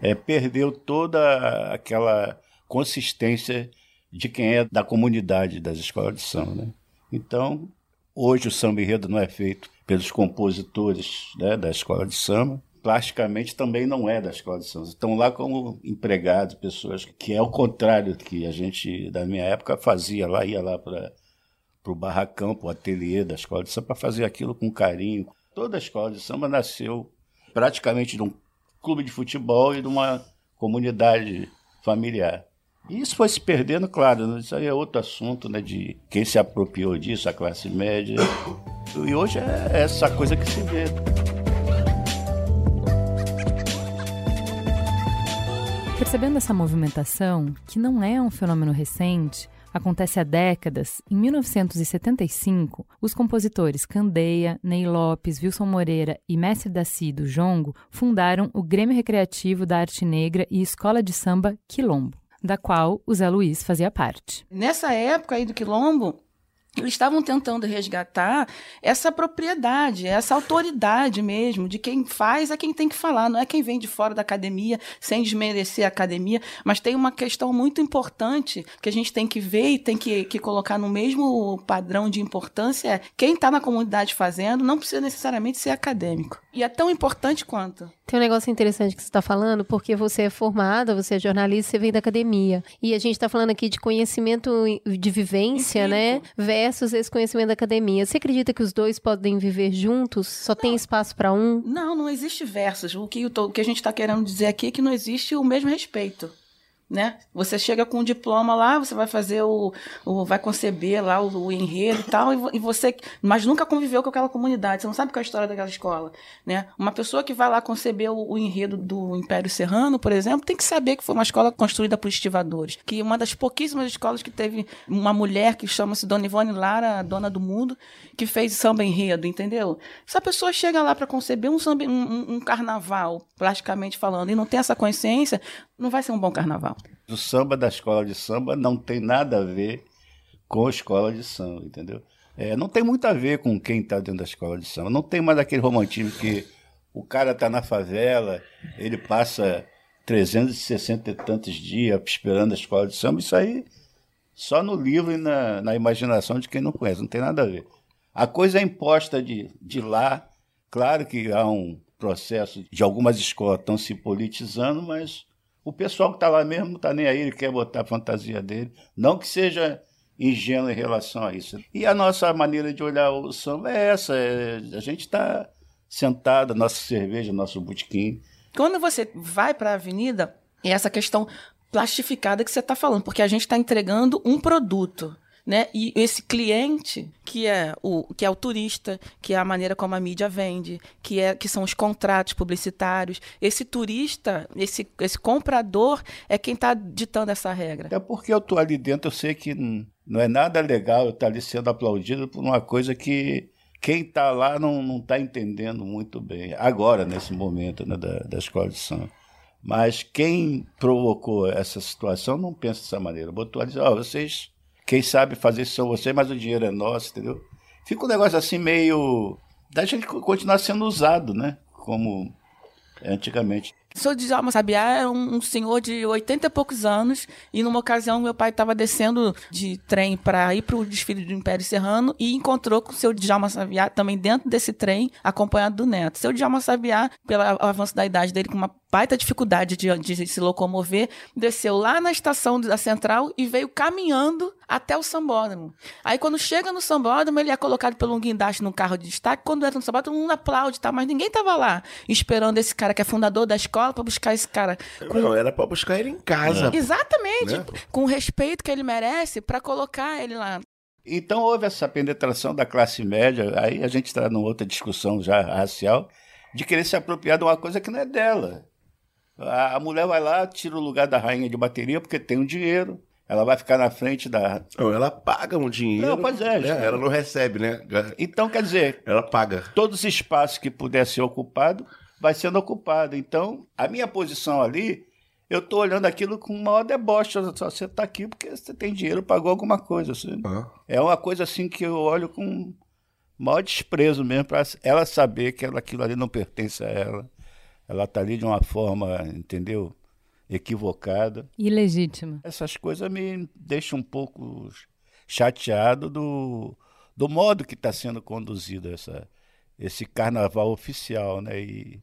é, perdeu toda aquela consistência de quem é da comunidade das escolas de samba. Né? Então, hoje o samba enredo não é feito pelos compositores né, da escola de samba, plasticamente também não é da escola de samba. Estão lá como empregados, pessoas que é o contrário que a gente, da minha época, fazia lá, ia lá para o barracão, para o ateliê da escola de samba, para fazer aquilo com carinho. Toda a escola de samba nasceu praticamente de um clube de futebol e de uma comunidade familiar. E isso foi se perdendo, claro, né? isso aí é outro assunto, né, de quem se apropriou disso, a classe média. E hoje é essa coisa que se vê. Percebendo essa movimentação, que não é um fenômeno recente, acontece há décadas, em 1975, os compositores Candeia, Ney Lopes, Wilson Moreira e Mestre da do Jongo fundaram o Grêmio Recreativo da Arte Negra e Escola de Samba Quilombo da qual o Zé Luiz fazia parte. Nessa época aí do Quilombo, eles estavam tentando resgatar essa propriedade, essa autoridade mesmo, de quem faz é quem tem que falar, não é quem vem de fora da academia, sem desmerecer a academia, mas tem uma questão muito importante que a gente tem que ver e tem que, que colocar no mesmo padrão de importância, é quem está na comunidade fazendo não precisa necessariamente ser acadêmico. E é tão importante quanto. Tem um negócio interessante que você está falando, porque você é formada, você é jornalista, você vem da academia. E a gente está falando aqui de conhecimento de vivência, né? Versus esse conhecimento da academia. Você acredita que os dois podem viver juntos? Só não. tem espaço para um? Não, não existe versus. O que, o que a gente está querendo dizer aqui é que não existe o mesmo respeito né? Você chega com um diploma lá, você vai fazer o, o vai conceber lá o, o enredo e tal, e, e, você, mas nunca conviveu com aquela comunidade, você não sabe qual é a história daquela escola, né? Uma pessoa que vai lá conceber o, o, enredo do Império Serrano, por exemplo, tem que saber que foi uma escola construída por estivadores, que uma das pouquíssimas escolas que teve uma mulher que chama-se Dona Ivone Lara, dona do mundo, que fez samba enredo, entendeu? Se a pessoa chega lá para conceber um, samba, um, um carnaval, plasticamente falando, e não tem essa consciência, não vai ser um bom carnaval. O samba da escola de samba não tem nada a ver com a escola de samba, entendeu? É, não tem muito a ver com quem está dentro da escola de samba. Não tem mais aquele romantismo que o cara está na favela, ele passa 360 e tantos dias esperando a escola de samba. Isso aí só no livro e na, na imaginação de quem não conhece, não tem nada a ver. A coisa é imposta de, de lá. Claro que há um processo de algumas escolas estão se politizando, mas o pessoal que está lá mesmo não está nem aí, ele quer botar a fantasia dele. Não que seja ingênuo em relação a isso. E a nossa maneira de olhar o samba é essa: é, a gente está sentado, nossa cerveja, nosso botequim. Quando você vai para a avenida, é essa questão plastificada que você está falando, porque a gente está entregando um produto né? E esse cliente, que é o que é o turista, que é a maneira como a mídia vende, que é que são os contratos publicitários, esse turista, esse esse comprador é quem está ditando essa regra. É porque eu tô ali dentro, eu sei que não é nada legal eu estar ali sendo aplaudido por uma coisa que quem está lá não está entendendo muito bem, agora, nesse momento né, da, da escola de samba. Mas quem provocou essa situação não pensa dessa maneira. Botou ali, ó, oh, vocês quem sabe fazer isso são vocês, mas o dinheiro é nosso, entendeu? Fica um negócio assim meio. da gente continuar sendo usado, né? Como antigamente. O senhor Djalma Sabiá é um, um, senhor de 80 e poucos anos, e numa ocasião meu pai estava descendo de trem para ir para o desfile do Império Serrano e encontrou com o seu Djalma Sabiá também dentro desse trem, acompanhado do neto. Seu Djalma Sabiá, pelo avanço da idade dele, com uma baita dificuldade de, de, se locomover, desceu lá na estação da central e veio caminhando até o sambódromo. Aí quando chega no sambódromo, ele é colocado pelo um guindaste num carro de destaque. Quando entra no sambódromo, todo mundo aplaude, tá? mas ninguém estava lá esperando esse cara que é fundador da escola pra buscar esse cara. Com... Não, era pra buscar ele em casa. Exatamente, Né? com o respeito que ele merece pra colocar ele lá. Então houve essa penetração da classe média, aí a gente está numa outra discussão já racial, de querer se apropriar de uma coisa que não é dela. A, a mulher vai lá, tira o lugar da rainha de bateria porque tem o dinheiro, ela vai ficar na frente da. Não, ela paga um dinheiro. Não, pois é, né? Ela não recebe, né? Então, quer dizer, Ela paga. todos os espaços que puder ser ocupado, vai sendo ocupado. Então, a minha posição ali, eu estou olhando aquilo com o maior deboche. Só Você está aqui porque você tem dinheiro, pagou alguma coisa. Assim. Ah. É uma coisa assim que eu olho com maior desprezo mesmo, para ela saber que aquilo ali não pertence a ela. Ela está ali de uma forma, entendeu? Equivocada. Ilegítima. Essas coisas me deixam um pouco chateado do, do modo que está sendo conduzido essa, esse carnaval oficial, né? E,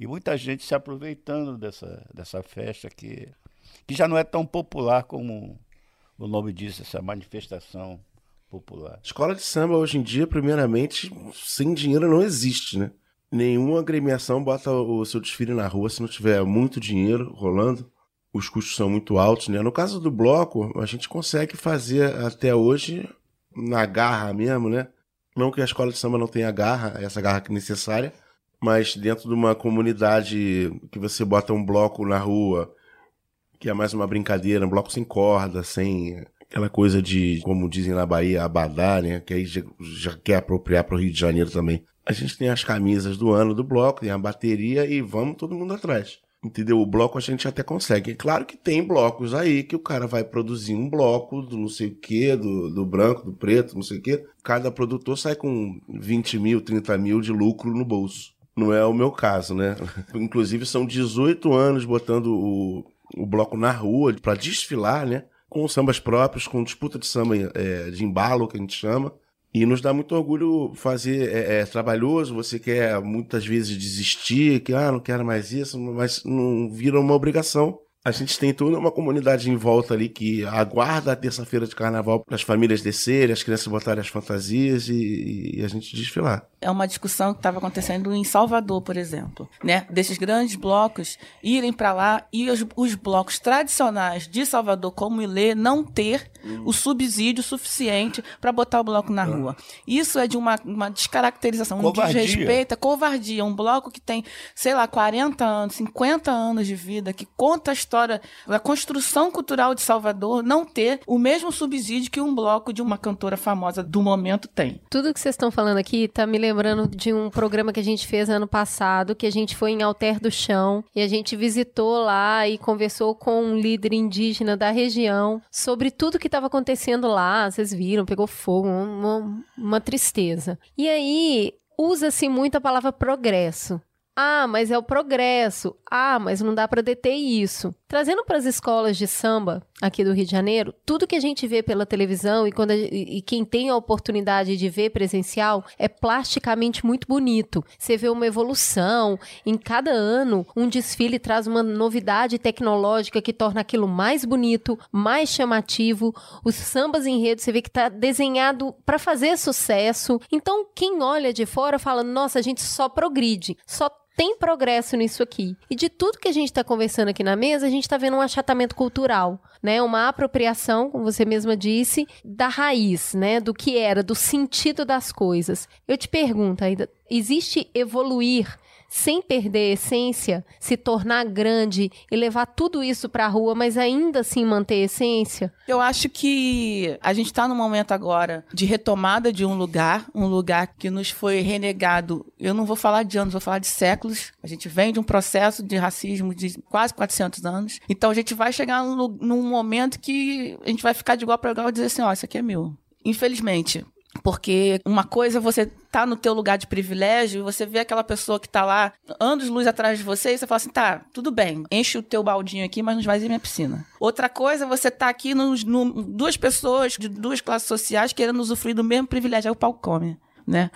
e muita gente se aproveitando dessa, dessa festa que, que já não é tão popular como o nome diz, essa manifestação popular. Escola de samba hoje em dia, primeiramente, sem dinheiro não existe, né? Nenhuma agremiação bota o seu desfile na rua se não tiver muito dinheiro rolando. Os custos são muito altos, né? No caso do bloco, a gente consegue fazer até hoje na garra mesmo, né? Não que a escola de samba não tenha garra, essa garra que é necessária, mas dentro de uma comunidade que você bota um bloco na rua, que é mais uma brincadeira, um bloco sem corda, sem aquela coisa de, como dizem na Bahia, abadá, né? Que aí já, já quer apropriar para o Rio de Janeiro também. A gente tem as camisas do ano do bloco, tem a bateria e vamos todo mundo atrás. Entendeu? O bloco a gente até consegue. É claro que tem blocos aí que o cara vai produzir um bloco do não sei o que, do, do branco, do preto, não sei o que. Cada produtor sai com 20 mil, 30 mil de lucro no bolso. Não é o meu caso, né? Inclusive são 18 anos botando o, o bloco na rua para desfilar, né? Com sambas próprios, com disputa de samba é, de embalo, que a gente chama. E nos dá muito orgulho fazer, é, é trabalhoso, você quer muitas vezes desistir, que ah, não quero mais isso, mas não vira uma obrigação. A gente tem toda uma comunidade em volta ali que aguarda a terça-feira de carnaval para as famílias descerem, as crianças botarem as fantasias e, e a gente desfilar. É uma discussão que estava acontecendo em Salvador, por exemplo, né? Desses grandes blocos irem para lá e os, os blocos tradicionais de Salvador, como Ilê, não ter o subsídio suficiente para botar o bloco na rua. Isso é de uma, uma descaracterização, um Covardia. desrespeito, é covardia. Um bloco que tem, sei lá, 40 anos, 50 anos de vida, que conta a história da construção cultural de Salvador, não ter o mesmo subsídio que um bloco de uma cantora famosa do momento tem. Tudo que vocês estão falando aqui tá me lembrando de um programa que a gente fez ano passado, que a gente foi em Alter do Chão e a gente visitou lá e conversou com um líder indígena da região sobre tudo que estava acontecendo lá. Vocês viram, pegou fogo, uma, uma tristeza. E aí usa-se muito a palavra progresso. Ah, mas é o progresso. Ah, mas não dá para deter isso. Trazendo para as escolas de samba aqui do Rio de Janeiro, tudo que a gente vê pela televisão e, quando a- e quem tem a oportunidade de ver presencial é plasticamente muito bonito. Você vê uma evolução. Em cada ano, um desfile traz uma novidade tecnológica que torna aquilo mais bonito, mais chamativo. Os sambas em rede, você vê que está desenhado para fazer sucesso. Então, quem olha de fora fala: nossa, a gente só progride, só tem progresso nisso aqui. E de tudo que a gente está conversando aqui na mesa, a gente está vendo um achatamento cultural, né? Uma apropriação, como você mesma disse, da raiz, né? Do que era, do sentido das coisas. Eu te pergunto ainda, existe evoluir sem perder a essência, se tornar grande e levar tudo isso para a rua, mas ainda assim manter a essência? Eu acho que a gente está num momento agora de retomada de um lugar, um lugar que nos foi renegado. Eu não vou falar de anos, vou falar de séculos. A gente vem de um processo de racismo de quase 400 anos. Então a gente vai chegar num, num momento que a gente vai ficar de igual para igual e dizer assim: ó, isso aqui é meu. Infelizmente. Porque uma coisa é você tá no teu lugar de privilégio e você vê aquela pessoa que tá lá anos luz atrás de você e você fala assim, tá, tudo bem, enche o teu baldinho aqui, mas não vai minha piscina. Outra coisa é você tá aqui nos, num- duas pessoas de duas classes sociais querendo usufruir do mesmo privilégio, aí o pau come. Né?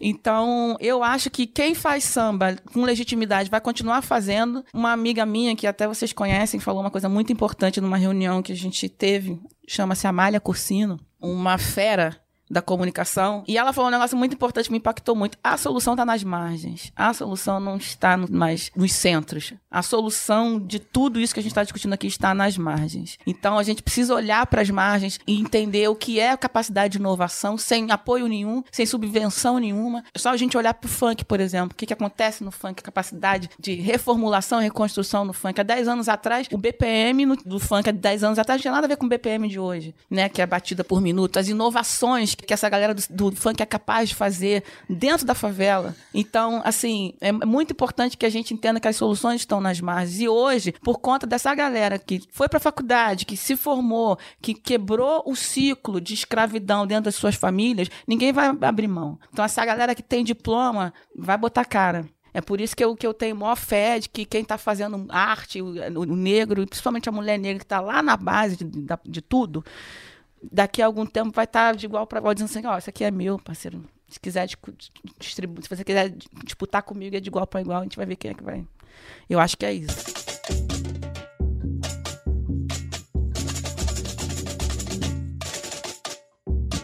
Então, eu acho que quem faz samba com legitimidade vai continuar fazendo. Uma amiga minha, que até vocês conhecem, falou uma coisa muito importante numa reunião que a gente teve, chama-se Amália Cursino, uma fera da comunicação. E ela falou um negócio muito importante, me impactou muito. A solução está nas margens. A solução não está no, mais nos centros. A solução de tudo isso que a gente está discutindo aqui está nas margens. Então a gente precisa olhar para as margens e entender o que é a capacidade de inovação sem apoio nenhum, sem subvenção nenhuma. É só a gente olhar para o funk, por exemplo. O que, que acontece no funk? A capacidade de reformulação e reconstrução no funk. Há 10 anos atrás, o BPM no, do funk há 10 anos atrás não tinha nada a ver com o BPM de hoje, né? Que é batida por minuto. As inovações que essa galera do, do funk é capaz de fazer dentro da favela. Então, assim, é muito importante que a gente entenda que as soluções estão nas margens. E hoje, por conta dessa galera que foi para a faculdade, que se formou, que quebrou o ciclo de escravidão dentro das suas famílias, ninguém vai abrir mão. Então, essa galera que tem diploma vai botar cara. É por isso que eu, que eu tenho maior fé de que quem está fazendo arte, o, o, negro, principalmente a mulher negra que está lá na base de, de, de tudo, daqui a algum tempo vai estar tá de igual para igual, dizendo assim, ó, oh, isso aqui é meu, parceiro. Se quiser distribuir, se você quiser disputar comigo, é de igual para igual, a gente vai ver quem é que vai. Eu acho que é isso.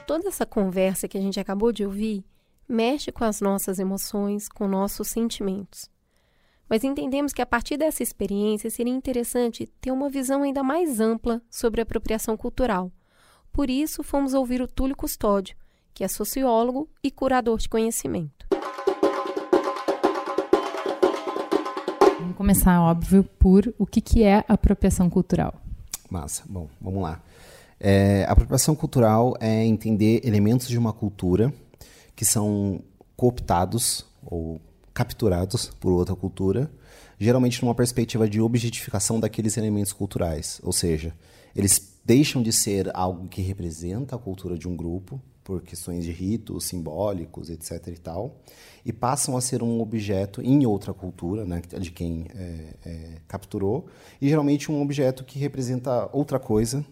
Toda essa conversa que a gente acabou de ouvir mexe com as nossas emoções, com nossos sentimentos. Mas entendemos que a partir dessa experiência seria interessante ter uma visão ainda mais ampla sobre a apropriação cultural por isso, fomos ouvir o Túlio Custódio, que é sociólogo e curador de conhecimento. Vamos começar, óbvio, por o que, que é apropriação cultural. Massa. Bom, vamos lá. É, apropriação cultural é entender elementos de uma cultura que são cooptados ou capturados por outra cultura, geralmente numa perspectiva de objetificação daqueles elementos culturais, ou seja, eles deixam de ser algo que representa a cultura de um grupo, por questões de ritos simbólicos, etc. e tal, e passam a ser um objeto em outra cultura, né, de quem é, é, capturou, e geralmente um objeto que representa outra coisa,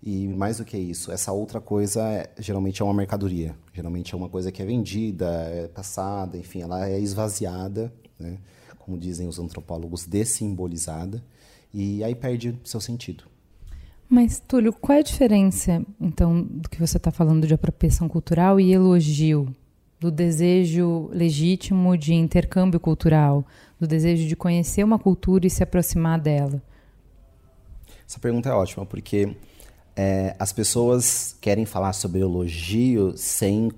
e mais do que isso, essa outra coisa é, geralmente é uma mercadoria, geralmente é uma coisa que é vendida, é passada, enfim, ela é esvaziada, né, como dizem os antropólogos, dessimbolizada, e aí perde seu sentido. Mas, Túlio, qual é a diferença, então, do que você está falando de apropriação cultural e elogio? Do desejo legítimo de intercâmbio cultural, do desejo de conhecer uma cultura e se aproximar dela? Essa pergunta é ótima, porque é, as pessoas querem falar sobre elogio sem,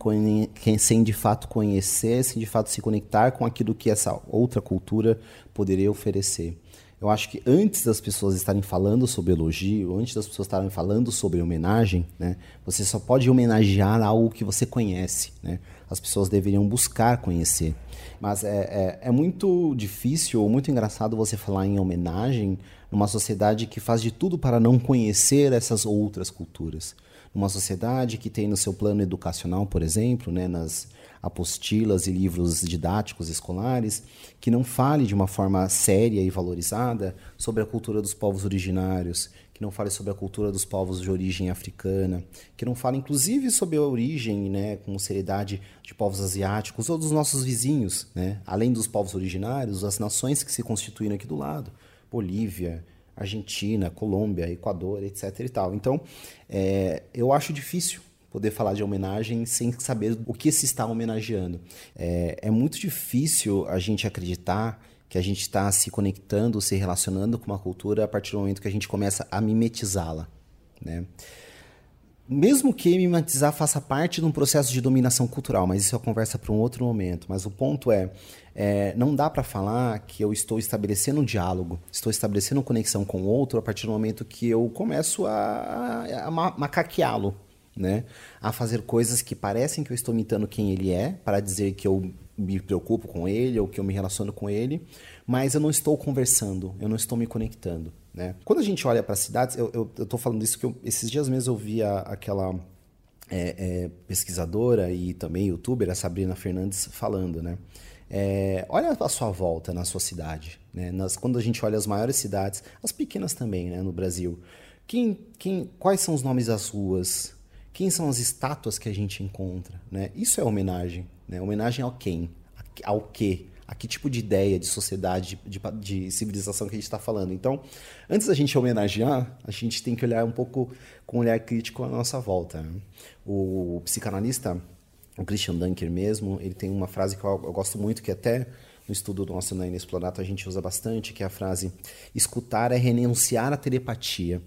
sem de fato conhecer, sem de fato se conectar com aquilo que essa outra cultura poderia oferecer. Eu acho que antes das pessoas estarem falando sobre elogio, antes das pessoas estarem falando sobre homenagem, né, você só pode homenagear algo que você conhece. Né? As pessoas deveriam buscar conhecer. Mas é, é, é muito difícil ou muito engraçado você falar em homenagem numa sociedade que faz de tudo para não conhecer essas outras culturas. Numa sociedade que tem no seu plano educacional, por exemplo, né, nas apostilas e livros didáticos escolares que não fale de uma forma séria e valorizada sobre a cultura dos povos originários, que não fale sobre a cultura dos povos de origem africana, que não fale inclusive sobre a origem, né, com seriedade de povos asiáticos ou dos nossos vizinhos, né, além dos povos originários, as nações que se constituíram aqui do lado, Bolívia, Argentina, Colômbia, Equador, etc. E tal. Então, é, eu acho difícil poder falar de homenagem sem saber o que se está homenageando. É, é muito difícil a gente acreditar que a gente está se conectando, se relacionando com uma cultura a partir do momento que a gente começa a mimetizá-la. Né? Mesmo que mimetizar faça parte de um processo de dominação cultural, mas isso é conversa para um outro momento. Mas o ponto é, é não dá para falar que eu estou estabelecendo um diálogo, estou estabelecendo conexão com o outro a partir do momento que eu começo a, a, a macaqueá-lo né? A fazer coisas que parecem que eu estou imitando quem ele é, para dizer que eu me preocupo com ele ou que eu me relaciono com ele, mas eu não estou conversando, eu não estou me conectando, né? Quando a gente olha para cidades, eu estou falando isso que eu, esses dias mesmo eu vi a, aquela é, é, pesquisadora e também youtuber, a Sabrina Fernandes, falando, né? É, olha a sua volta na sua cidade. Né? Nas, quando a gente olha as maiores cidades, as pequenas também né, no Brasil, quem, quem, quais são os nomes das ruas? Quem são as estátuas que a gente encontra? Né? Isso é homenagem. Né? Homenagem ao quem? Ao que? a que tipo de ideia de sociedade, de, de civilização que a gente está falando. Então, antes da gente homenagear, a gente tem que olhar um pouco com um olhar crítico à nossa volta. Né? O psicanalista, o Christian Dunker mesmo, ele tem uma frase que eu, eu gosto muito, que até no estudo nosso na Inexplorato a gente usa bastante, que é a frase: escutar é renunciar à telepatia.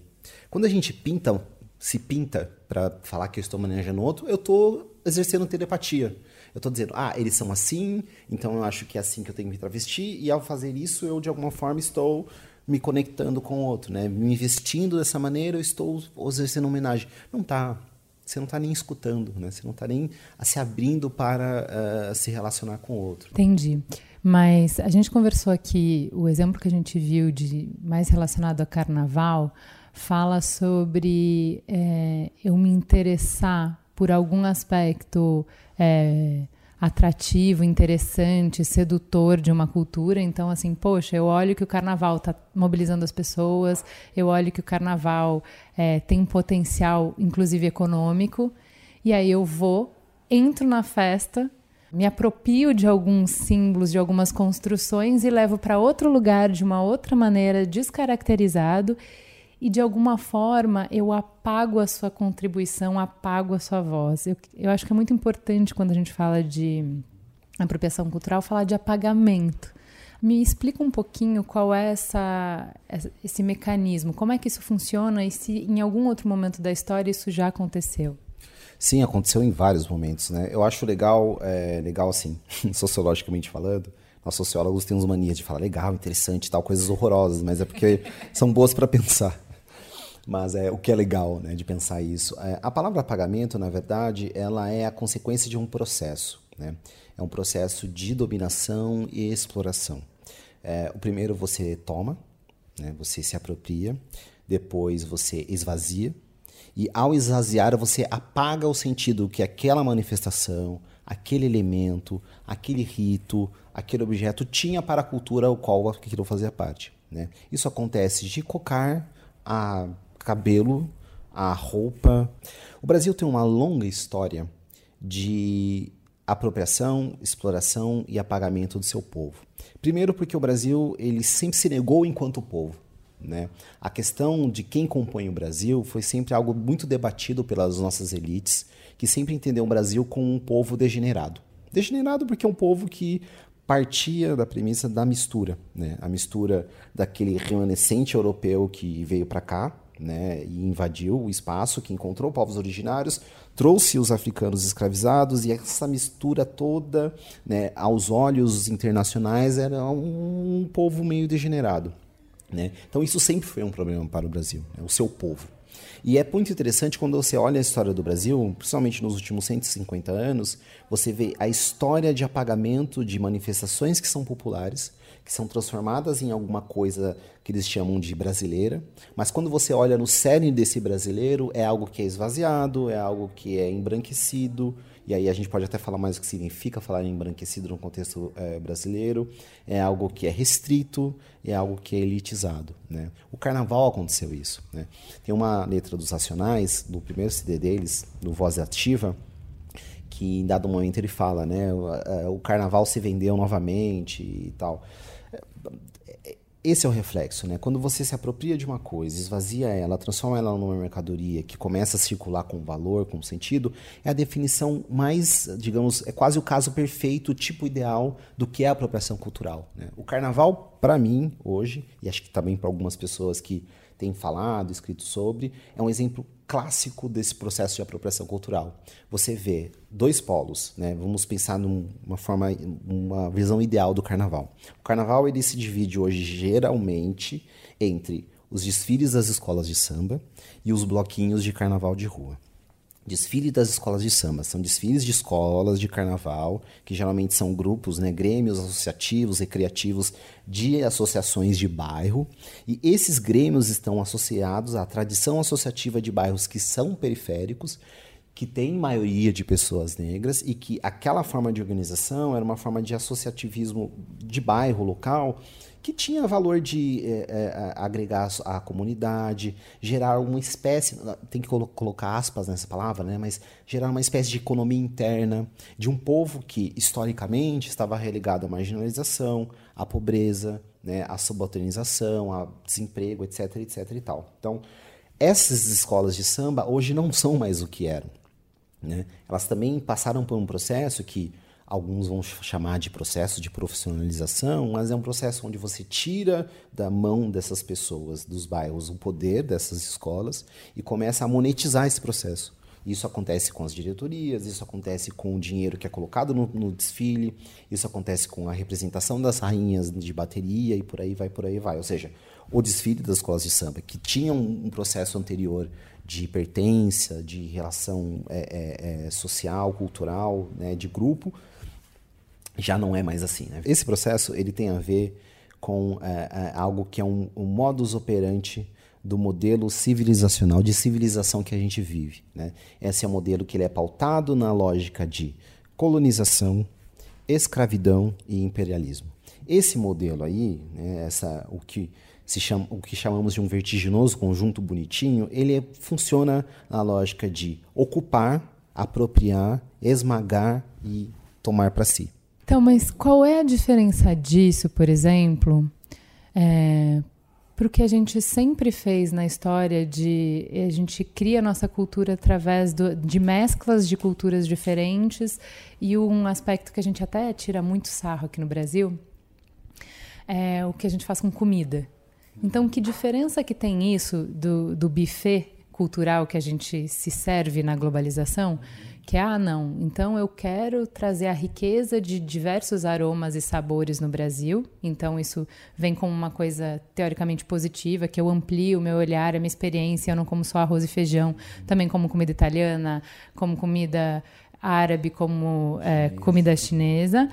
Quando a gente pinta, se pinta para falar que eu estou manejando outro, eu estou exercendo telepatia. Eu estou dizendo, ah, eles são assim, então eu acho que é assim que eu tenho que me travestir, e ao fazer isso, eu de alguma forma estou me conectando com o outro, né? Me vestindo dessa maneira, eu estou exercendo homenagem. Não tá. Você não está nem escutando, né? Você não está nem se abrindo para uh, se relacionar com o outro. Entendi. Mas a gente conversou aqui, o exemplo que a gente viu de mais relacionado a carnaval fala sobre é, eu me interessar por algum aspecto é, atrativo, interessante, sedutor de uma cultura. Então, assim, poxa, eu olho que o carnaval está mobilizando as pessoas, eu olho que o carnaval é, tem potencial, inclusive econômico, e aí eu vou, entro na festa, me apropio de alguns símbolos, de algumas construções e levo para outro lugar de uma outra maneira, descaracterizado e de alguma forma eu apago a sua contribuição, apago a sua voz. Eu, eu acho que é muito importante quando a gente fala de apropriação cultural falar de apagamento. Me explica um pouquinho qual é essa, esse mecanismo, como é que isso funciona e se em algum outro momento da história isso já aconteceu. Sim, aconteceu em vários momentos, né? Eu acho legal, é, legal assim, sociologicamente falando, nós sociólogos temos mania de falar legal, interessante, tal, coisas horrorosas, mas é porque são boas para pensar. Mas é o que é legal, né, de pensar isso. É, a palavra pagamento, na verdade, ela é a consequência de um processo, né? É um processo de dominação e exploração. É, o primeiro você toma, né, você se apropria, depois você esvazia, e ao esvaziar você apaga o sentido que aquela manifestação, aquele elemento, aquele rito, aquele objeto tinha para a cultura ao qual aquilo fazia parte. Né? Isso acontece de cocar a cabelo, a roupa. O Brasil tem uma longa história de apropriação, exploração e apagamento do seu povo. Primeiro porque o Brasil ele sempre se negou enquanto povo. Né? A questão de quem compõe o Brasil foi sempre algo muito debatido pelas nossas elites, que sempre entenderam o Brasil como um povo degenerado. Degenerado porque é um povo que partia da premissa da mistura, né? a mistura daquele remanescente europeu que veio para cá, né, e invadiu o espaço, que encontrou povos originários, trouxe os africanos escravizados e essa mistura toda, né, aos olhos internacionais, era um, povo meio degenerado. Né? Então isso sempre foi um problema para o Brasil, né, o seu povo. E é muito interessante quando você olha a história do Brasil, principalmente nos últimos 150 anos, você vê a história de apagamento de manifestações que são populares, que são transformadas em alguma coisa que eles chamam de brasileira, mas quando você olha no cerne desse brasileiro, é algo que é esvaziado, é algo que é embranquecido, e aí a gente pode até falar mais o que significa falar em embranquecido no contexto é, brasileiro, é algo que é restrito, é algo que é elitizado. Né? O carnaval aconteceu isso. Né? Tem uma letra dos Racionais, no primeiro CD deles, no Voz Ativa, que em dado momento ele fala, né, o, o carnaval se vendeu novamente e tal esse é o reflexo, né? Quando você se apropria de uma coisa, esvazia ela, transforma ela numa mercadoria que começa a circular com valor, com sentido, é a definição mais, digamos, é quase o caso perfeito, o tipo ideal do que é a apropriação cultural. Né? O carnaval, para mim, hoje, e acho que também para algumas pessoas que têm falado, escrito sobre, é um exemplo clássico desse processo de apropriação cultural. Você vê dois polos, né? Vamos pensar numa forma, uma visão ideal do carnaval. O carnaval ele se divide hoje geralmente entre os desfiles das escolas de samba e os bloquinhos de carnaval de rua. Desfile das escolas de samba. São desfiles de escolas de carnaval, que geralmente são grupos, né, grêmios associativos, recreativos de associações de bairro. E esses grêmios estão associados à tradição associativa de bairros que são periféricos, que tem maioria de pessoas negras e que aquela forma de organização era uma forma de associativismo de bairro local que tinha valor de é, é, agregar a comunidade, gerar uma espécie, tem que colo colocar aspas nessa palavra, né? mas gerar uma espécie de economia interna de um povo que historicamente estava relegado à marginalização, à pobreza, né? à subalternização, a desemprego, etc, etc e tal. Então, essas escolas de samba hoje não são mais o que eram. Né? Elas também passaram por um processo que alguns vão chamar de processo de profissionalização, mas é um processo onde você tira da mão dessas pessoas, dos bairros, o poder dessas escolas e começa a monetizar esse processo. Isso acontece com as diretorias, isso acontece com o dinheiro que é colocado no, no, desfile, isso acontece com a representação das rainhas de bateria e por aí vai, por aí vai. Ou seja, o desfile das escolas de samba, que tinha um, um processo anterior de pertença, de relação é, é, é, social, cultural, né, de grupo, já não é mais assim. Né? Esse processo ele tem a ver com é, é, algo que é um, um modus operandi do modelo civilizacional, de civilização que a gente vive. Né? Esse é um modelo que ele é pautado na lógica de colonização, escravidão e imperialismo. Esse modelo aí, né, essa, o, que se chama, o que chamamos de um vertiginoso conjunto bonitinho, ele funciona na lógica de ocupar, apropriar, esmagar e tomar para si. Então, mas qual é a diferença disso, por exemplo, é, para o que a gente sempre fez na história de a gente cria nossa cultura através do, de mesclas de culturas diferentes e um aspecto que a gente até tira muito sarro aqui no Brasil é o que a gente faz com comida. Então, que diferença que tem isso do, do buffet cultural que a gente se serve na globalização? Que ah não, então eu quero trazer a riqueza de diversos aromas e sabores no Brasil. Então isso vem como uma coisa teoricamente positiva, que eu amplio o meu olhar, a minha experiência. Eu não como só arroz e feijão, também como comida italiana, como comida árabe, como é, comida chinesa.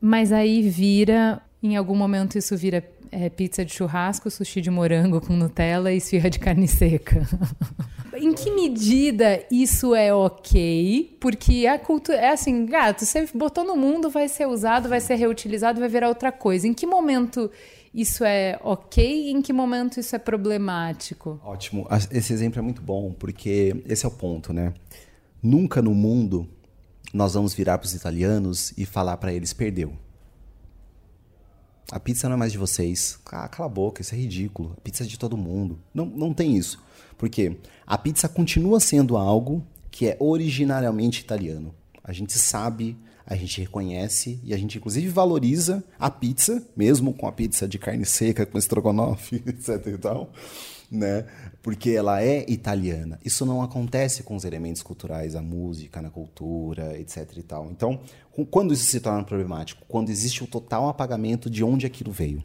Mas aí vira, em algum momento isso vira é, pizza de churrasco, sushi de morango com Nutella e esfirra de carne seca. em que medida isso é ok? Porque a cultura. É assim, gato, você botou no mundo, vai ser usado, vai ser reutilizado, vai virar outra coisa. Em que momento isso é ok e em que momento isso é problemático? Ótimo. Esse exemplo é muito bom, porque esse é o ponto, né? Nunca no mundo nós vamos virar para os italianos e falar para eles: perdeu. A pizza não é mais de vocês. Ah, cala a boca, isso é ridículo. A pizza é de todo mundo. Não, não tem isso. Porque a pizza continua sendo algo que é originariamente italiano. A gente sabe, a gente reconhece e a gente inclusive valoriza a pizza, mesmo com a pizza de carne seca, com estrogonofe, etc e tal, né? Porque ela é italiana. Isso não acontece com os elementos culturais, a música, na cultura, etc e tal. Então, quando isso se torna problemático? Quando existe o total apagamento de onde aquilo veio.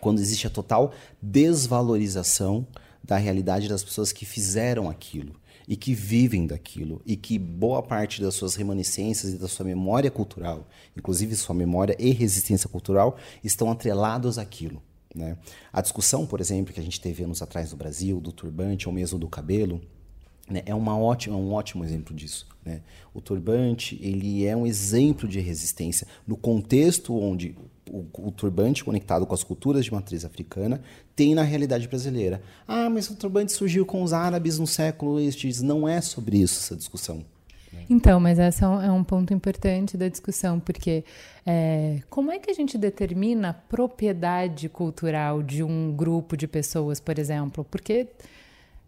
Quando existe a total desvalorização da realidade das pessoas que fizeram aquilo e que vivem daquilo e que boa parte das suas reminiscências e da sua memória cultural, inclusive sua memória e resistência cultural, estão atrelados àquilo. Né? A discussão, por exemplo, que a gente teve anos atrás no Brasil, do turbante ou mesmo do cabelo, né, é, uma ótima, um ótimo exemplo disso. Né? O turbante ele é um exemplo de resistência no contexto onde o, o, turbante conectado com as culturas de matriz africana tem na realidade brasileira. Ah, mas o turbante surgiu com os árabes no século este. Não é sobre isso essa discussão. Então, mas esse é um ponto importante da discussão, porque é, como é que a gente determina a propriedade cultural de um grupo de pessoas, por exemplo? Porque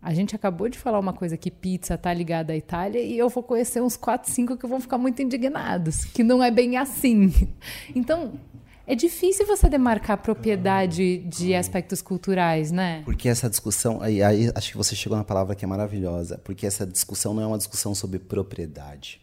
a gente acabou de falar uma coisa que pizza tá ligada à Itália e eu vou conhecer uns 4, 5 que vão ficar muito indignados, que não é bem assim. Então, é difícil você demarcar propriedade de aspectos culturais, né? Porque essa discussão, aí, aí acho que você chegou na palavra que é maravilhosa, porque essa discussão não é uma discussão sobre propriedade,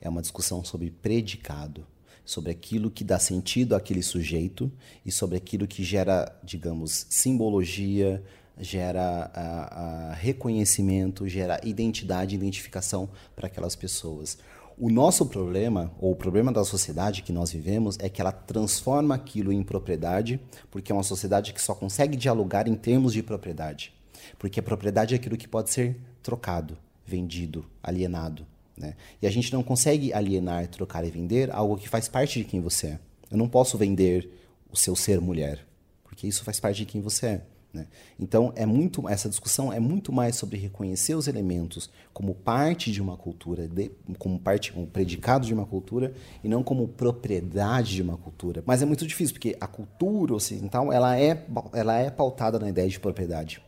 é uma discussão sobre predicado, sobre aquilo que dá sentido àquele sujeito e sobre aquilo que gera, digamos, simbologia, gera a, a reconhecimento, gera identidade, identificação para aquelas pessoas. O nosso problema, ou o problema da sociedade que nós vivemos, é que ela transforma aquilo em propriedade, porque é uma sociedade que só consegue dialogar em termos de propriedade. Porque a propriedade é aquilo que pode ser trocado, vendido, alienado. Né? E a gente não consegue alienar, trocar e vender algo que faz parte de quem você é. Eu não posso vender o seu ser mulher. porque isso faz parte de quem você é. Né? Então, é muito essa discussão é muito mais sobre reconhecer os elementos como parte de uma cultura, de, como parte, como predicado de uma cultura, e não como propriedade de uma cultura. Mas é muito difícil, porque a cultura ocidental ela é, ela é pautada na ideia de propriedade.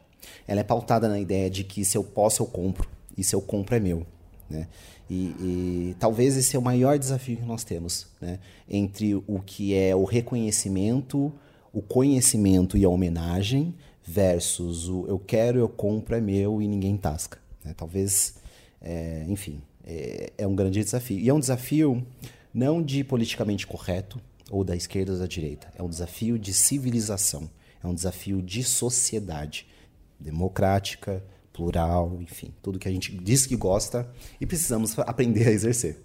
Ela é pautada na ideia de que se eu posso, eu compro, e se eu compro, é meu. Né? E, e, talvez esse é o maior desafio que nós temos, né? entre o que é o reconhecimento, o conhecimento e a homenagem, versus o eu quero, eu compro, é meu e ninguém tasca. Né? Talvez, é, enfim, é, é, um grande desafio. E é um desafio não de politicamente correto ou da esquerda ou da direita. É um desafio de civilização. É um desafio de sociedade democrática, plural, enfim, tudo que a gente diz que gosta e precisamos aprender a exercer.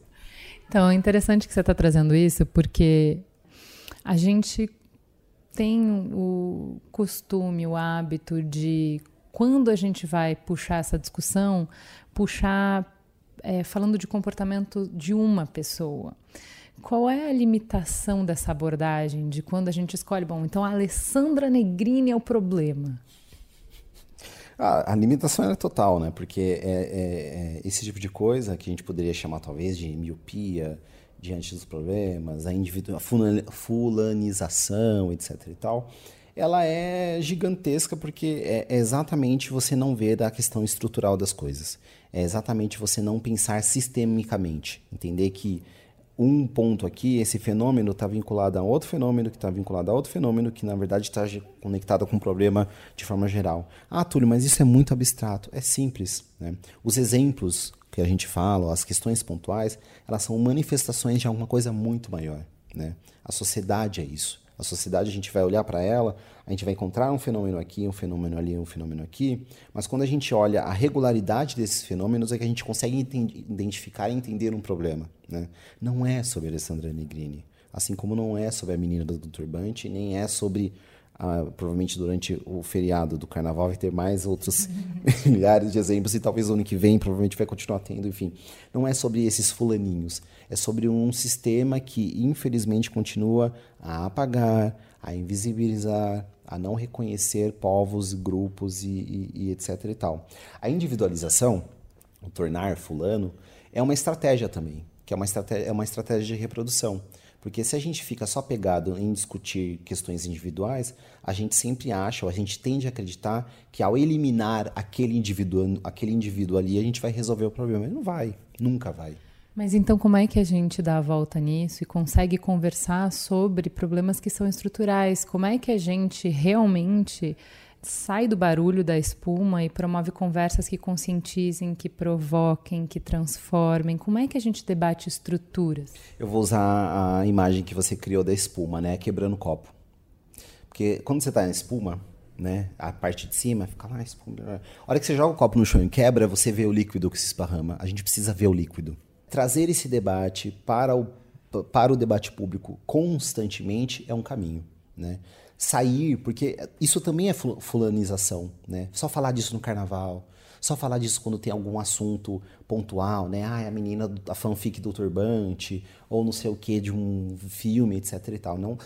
Então, é interessante que você está trazendo isso, porque a gente tem o costume, o hábito de, quando a gente vai puxar essa discussão, puxar é, falando de comportamento de uma pessoa. Qual é a limitação dessa abordagem de quando a gente escolhe, bom, então a Alessandra Negrini é o problema? A, a limitação é total, né? Porque é, é, é, esse tipo de coisa que a gente poderia chamar talvez de miopia, diante dos problemas, a, fulanização, etc. e tal, ela é gigantesca porque é, é exatamente você não ver a questão estrutural das coisas. É exatamente você não pensar sistemicamente. Entender que um ponto aqui, esse fenômeno está vinculado a outro fenômeno, que está vinculado a outro fenômeno, que na verdade está conectado com um problema de forma geral. Ah, Túlio, mas isso é muito abstrato. É simples. Né? Os exemplos que a gente fala, as questões pontuais, elas são manifestações de alguma coisa muito maior. Né? A sociedade é isso. A sociedade, a gente vai olhar para ela, a gente vai encontrar um fenômeno aqui, um fenômeno ali, um fenômeno aqui, mas quando a gente olha a regularidade desses fenômenos, é que a gente consegue identificar e entender um problema. Né? Não é sobre Alessandra Negrini, assim como não é sobre a menina do turbante, nem é sobre ah, provavelmente durante o feriado do carnaval vai ter mais outros milhares de exemplos e talvez o ano que vem provavelmente vai continuar tendo, enfim. Não é sobre esses fulaninhos, é sobre um sistema que infelizmente continua a apagar, a invisibilizar, a não reconhecer povos, grupos e, e, e etc e tal. A individualização, o tornar fulano, é uma estratégia também, que é uma estratégia, é uma estratégia de reprodução. Porque se a gente fica só pegado em discutir questões individuais, a gente sempre acha, ou a gente tende a acreditar que ao eliminar aquele indivíduo, aquele indivíduo ali, a gente vai resolver o problema. Mas não vai, nunca vai. Mas então como é que a gente dá a volta nisso e consegue conversar sobre problemas que são estruturais? Como é que a gente realmente sai do barulho da espuma e promove conversas que conscientizem, que provoquem, que transformem? Como é que a gente debate estruturas? Eu vou usar a imagem que você criou da espuma, né? Quebrando copo. Porque quando você está na espuma, né? A parte de cima fica lá, espuma. A hora que você joga o copo no chão e quebra, você vê o líquido que se esparrama. A gente precisa ver o líquido. Trazer esse debate para o, para o debate público constantemente é um caminho, né? Sair, porque isso também é fulanização, né? Só falar disso no carnaval, só falar disso quando tem algum assunto pontual, né? Ah, é a menina da fanfic do turbante, ou não sei o que de um filme, etc e tal. Não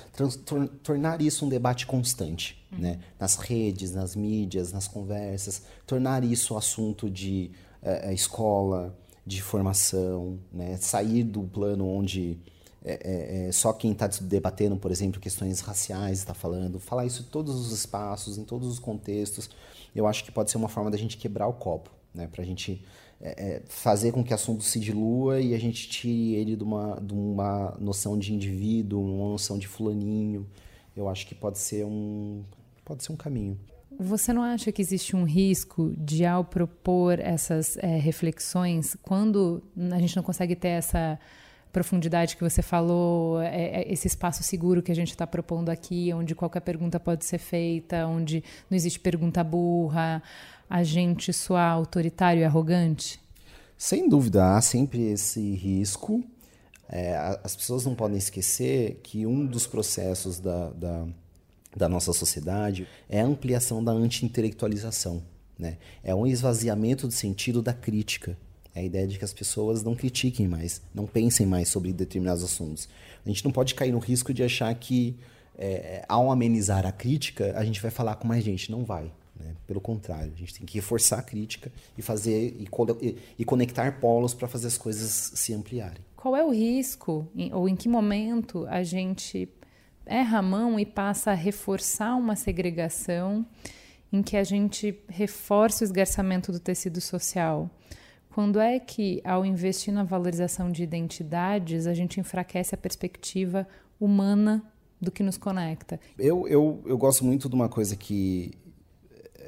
tor tornar isso um debate constante, uhum. né? Nas redes, nas mídias, nas conversas, tornar isso assunto de é, escola, de formação, né? Sair do plano onde é, é, é, só quem está debatendo, por exemplo, questões raciais está falando, falar isso em todos os espaços, em todos os contextos, eu acho que pode ser uma forma da gente quebrar o copo, né? para a gente é, é, fazer com que o assunto se dilua e a gente tire ele de uma, de uma noção de indivíduo, uma noção de fulaninho. Eu acho que pode ser um, pode ser um caminho. Você não acha que existe um risco de, ao propor essas é, reflexões, quando a gente não consegue ter essa profundidade que você falou, é, é esse espaço seguro que a gente está propondo aqui, onde qualquer pergunta pode ser feita, onde não existe pergunta burra, a gente soar autoritário e arrogante? Sem dúvida, há sempre esse risco. É, as pessoas não podem esquecer que um dos processos da, da, da nossa sociedade é a ampliação da anti-intelectualização. Né? É um esvaziamento do sentido da crítica. É a ideia de que as pessoas não critiquem mais, não pensem mais sobre determinados assuntos. A gente não pode cair no risco de achar que é, ao amenizar a crítica, a gente vai falar com mais gente. Não vai. Né? Pelo contrário, a gente tem que reforçar a crítica e fazer e, e, e conectar polos para fazer as coisas se ampliarem. Qual é o risco, ou em que momento a gente erra a mão e passa a reforçar uma segregação em que a gente reforça o esgarçamento do tecido social? Quando é que, ao investir na valorização de identidades, a gente enfraquece a perspectiva humana do que nos conecta? Eu, eu, eu gosto muito de uma coisa que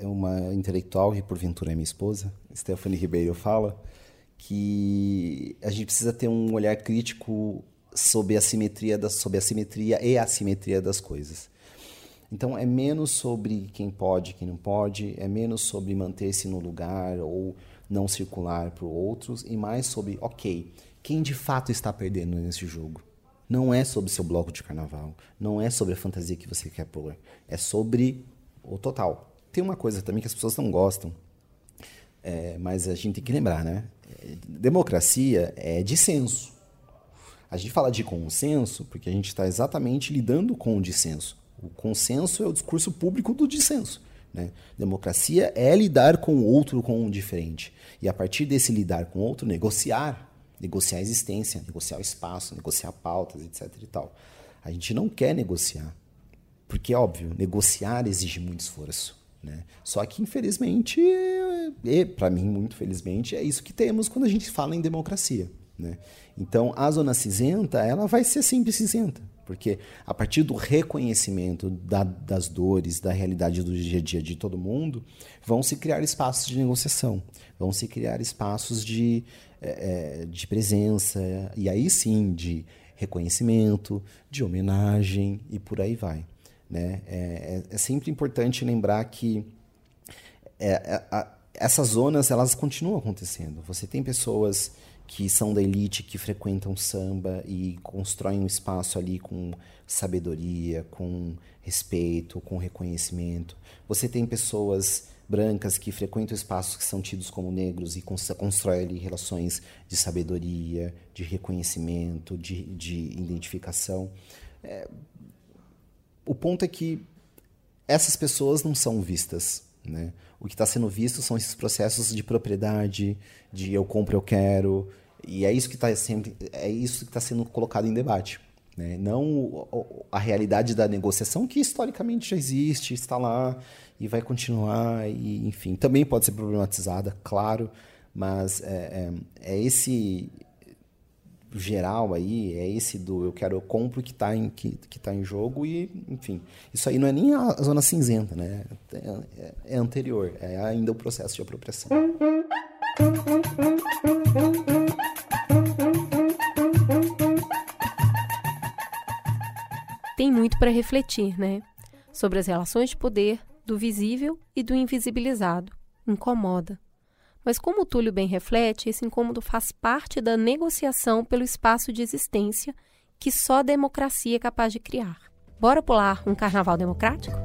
é uma intelectual, e porventura é minha esposa, Stephanie Ribeiro, fala, que a gente precisa ter um olhar crítico sobre a simetria, das, sobre a simetria e a assimetria das coisas. Então é menos sobre quem pode, quem não pode, é menos sobre manter-se no lugar ou não circular para outros e mais sobre, ok, quem de fato está perdendo nesse jogo. Não é sobre seu bloco de carnaval, não é sobre a fantasia que você quer pôr, é sobre o total. Tem uma coisa também que as pessoas não gostam, é, mas a gente tem que lembrar, né? Democracia é dissenso. A gente fala de consenso porque a gente está exatamente lidando com o dissenso. O consenso é o discurso público do dissenso. Né? Democracia é lidar com o outro, com o diferente. E a partir desse lidar com o outro, negociar. Negociar a existência, negociar o espaço, negociar pautas, etc. E tal. A gente não quer negociar. Porque, óbvio, negociar exige muito esforço. Né? Só que, infelizmente, para mim, muito felizmente, é isso que temos quando a gente fala em democracia. Né? Então, a zona cinzenta ela vai ser sempre cinzenta. Porque a partir do reconhecimento da, das dores, da realidade do dia a dia de todo mundo, vão se criar espaços de negociação, vão se criar espaços de, é, de presença, e aí sim de reconhecimento, de homenagem e por aí vai. Né? É, é, é sempre importante lembrar que é, é a, essas zonas elas continuam acontecendo. Você tem pessoas que são da elite, que frequentam samba e constroem um espaço ali com sabedoria, com respeito, com reconhecimento. Você tem pessoas brancas que frequentam espaços que são tidos como negros e constroem ali relações de sabedoria, de reconhecimento, de, de identificação. É, o ponto é que essas pessoas não são vistas. Né? O que está sendo visto são esses processos de propriedade, de eu compro, eu quero, e é isso que está sempre, é isso que está sendo colocado em debate. Né? Não a realidade da negociação, que historicamente já existe, está lá e vai continuar, e, enfim, também pode ser problematizada, claro, mas é, é, é esse geral aí, é esse do eu quero, eu compro que está em, que, que tá em jogo e, enfim, isso aí não é nem a zona cinzenta, né? É, é anterior, é ainda o processo de apropriação. Tem muito para refletir, né? Sobre as relações de poder, do visível e do invisibilizado. Incomoda. Mas como o Túlio bem reflete, esse incômodo faz parte da negociação pelo espaço de existência que só a democracia é capaz de criar. Bora pular um carnaval democrático?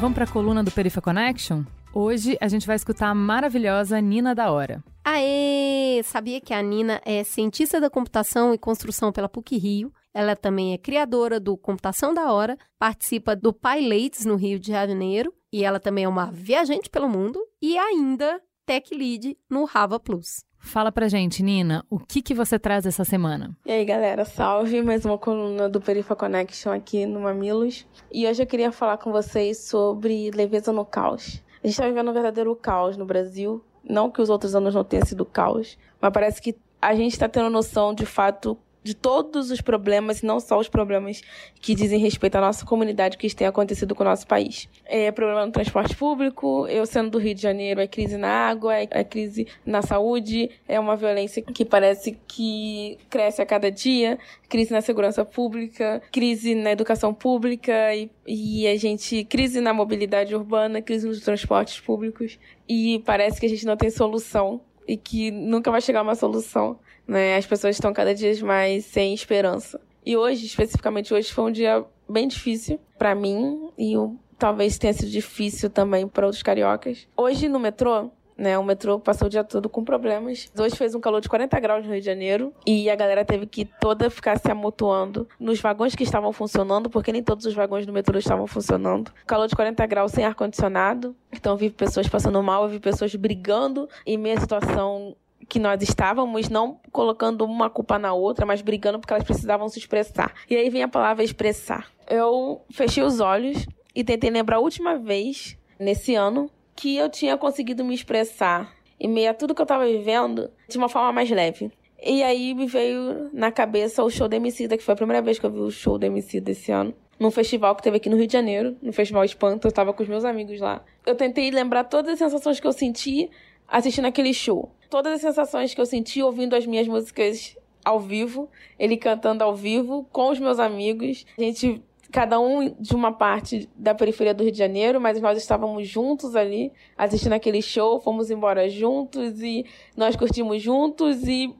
Vamos para a coluna do Perifa Connection? Hoje a gente vai escutar a maravilhosa Nina da Hora. Aê! Sabia que a Nina é cientista da computação e construção pela PUC Rio. Ela também é criadora do Computação da Hora, participa do PyLates no Rio de Janeiro e ela também é uma viajante pelo mundo e ainda Tech Lead no Rava Plus. Fala pra gente, Nina, o que, que você traz essa semana? E aí, galera, salve! Mais uma coluna do Perifa Connection aqui no Mamilos. E hoje eu queria falar com vocês sobre leveza no caos. A gente está vivendo um verdadeiro caos no Brasil. Não que os outros anos não tenham sido caos, mas parece que a gente está tendo noção de fato de todos os problemas, e não só os problemas que dizem respeito à nossa comunidade que têm acontecido com o nosso país. É problema no transporte público, eu sendo do Rio de Janeiro, é crise na água, é crise na saúde, é uma violência que parece que cresce a cada dia, crise na segurança pública, crise na educação pública e, e a gente crise na mobilidade urbana, crise nos transportes públicos e parece que a gente não tem solução e que nunca vai chegar uma solução né? As pessoas estão cada dia mais sem esperança. E hoje, especificamente hoje, foi um dia bem difícil para mim e talvez tenha sido difícil também para outros cariocas. Hoje no metrô, né? O metrô passou o dia todo com problemas. Hoje fez um calor de 40 graus no Rio de Janeiro e a galera teve que toda ficar se amontoando nos vagões que estavam funcionando, porque nem todos os vagões do metrô estavam funcionando. Calor de 40 graus sem ar-condicionado. Então eu vi pessoas passando mal, eu vi pessoas brigando em meia situação que nós estávamos, não colocando uma culpa na outra, mas brigando porque elas precisavam se expressar. E aí vem a palavra expressar. Eu fechei os olhos e tentei lembrar a última vez, nesse ano, que eu tinha conseguido me expressar em meio a tudo que eu estava vivendo de uma forma mais leve. E aí me veio na cabeça o show da Emicida, que foi a primeira vez que eu vi o show da Emicida esse ano. Num festival que teve aqui no Rio de Janeiro, no Festival Espanto, eu estava com os meus amigos lá. Eu tentei lembrar todas as sensações que eu senti assistindo aquele show. Todas as sensações que eu senti ouvindo as minhas músicas ao vivo, ele cantando ao vivo com os meus amigos. A gente cada um de uma parte da periferia do Rio de Janeiro, mas nós estávamos juntos ali, assistindo aquele show, fomos embora juntos e nós curtimos juntos e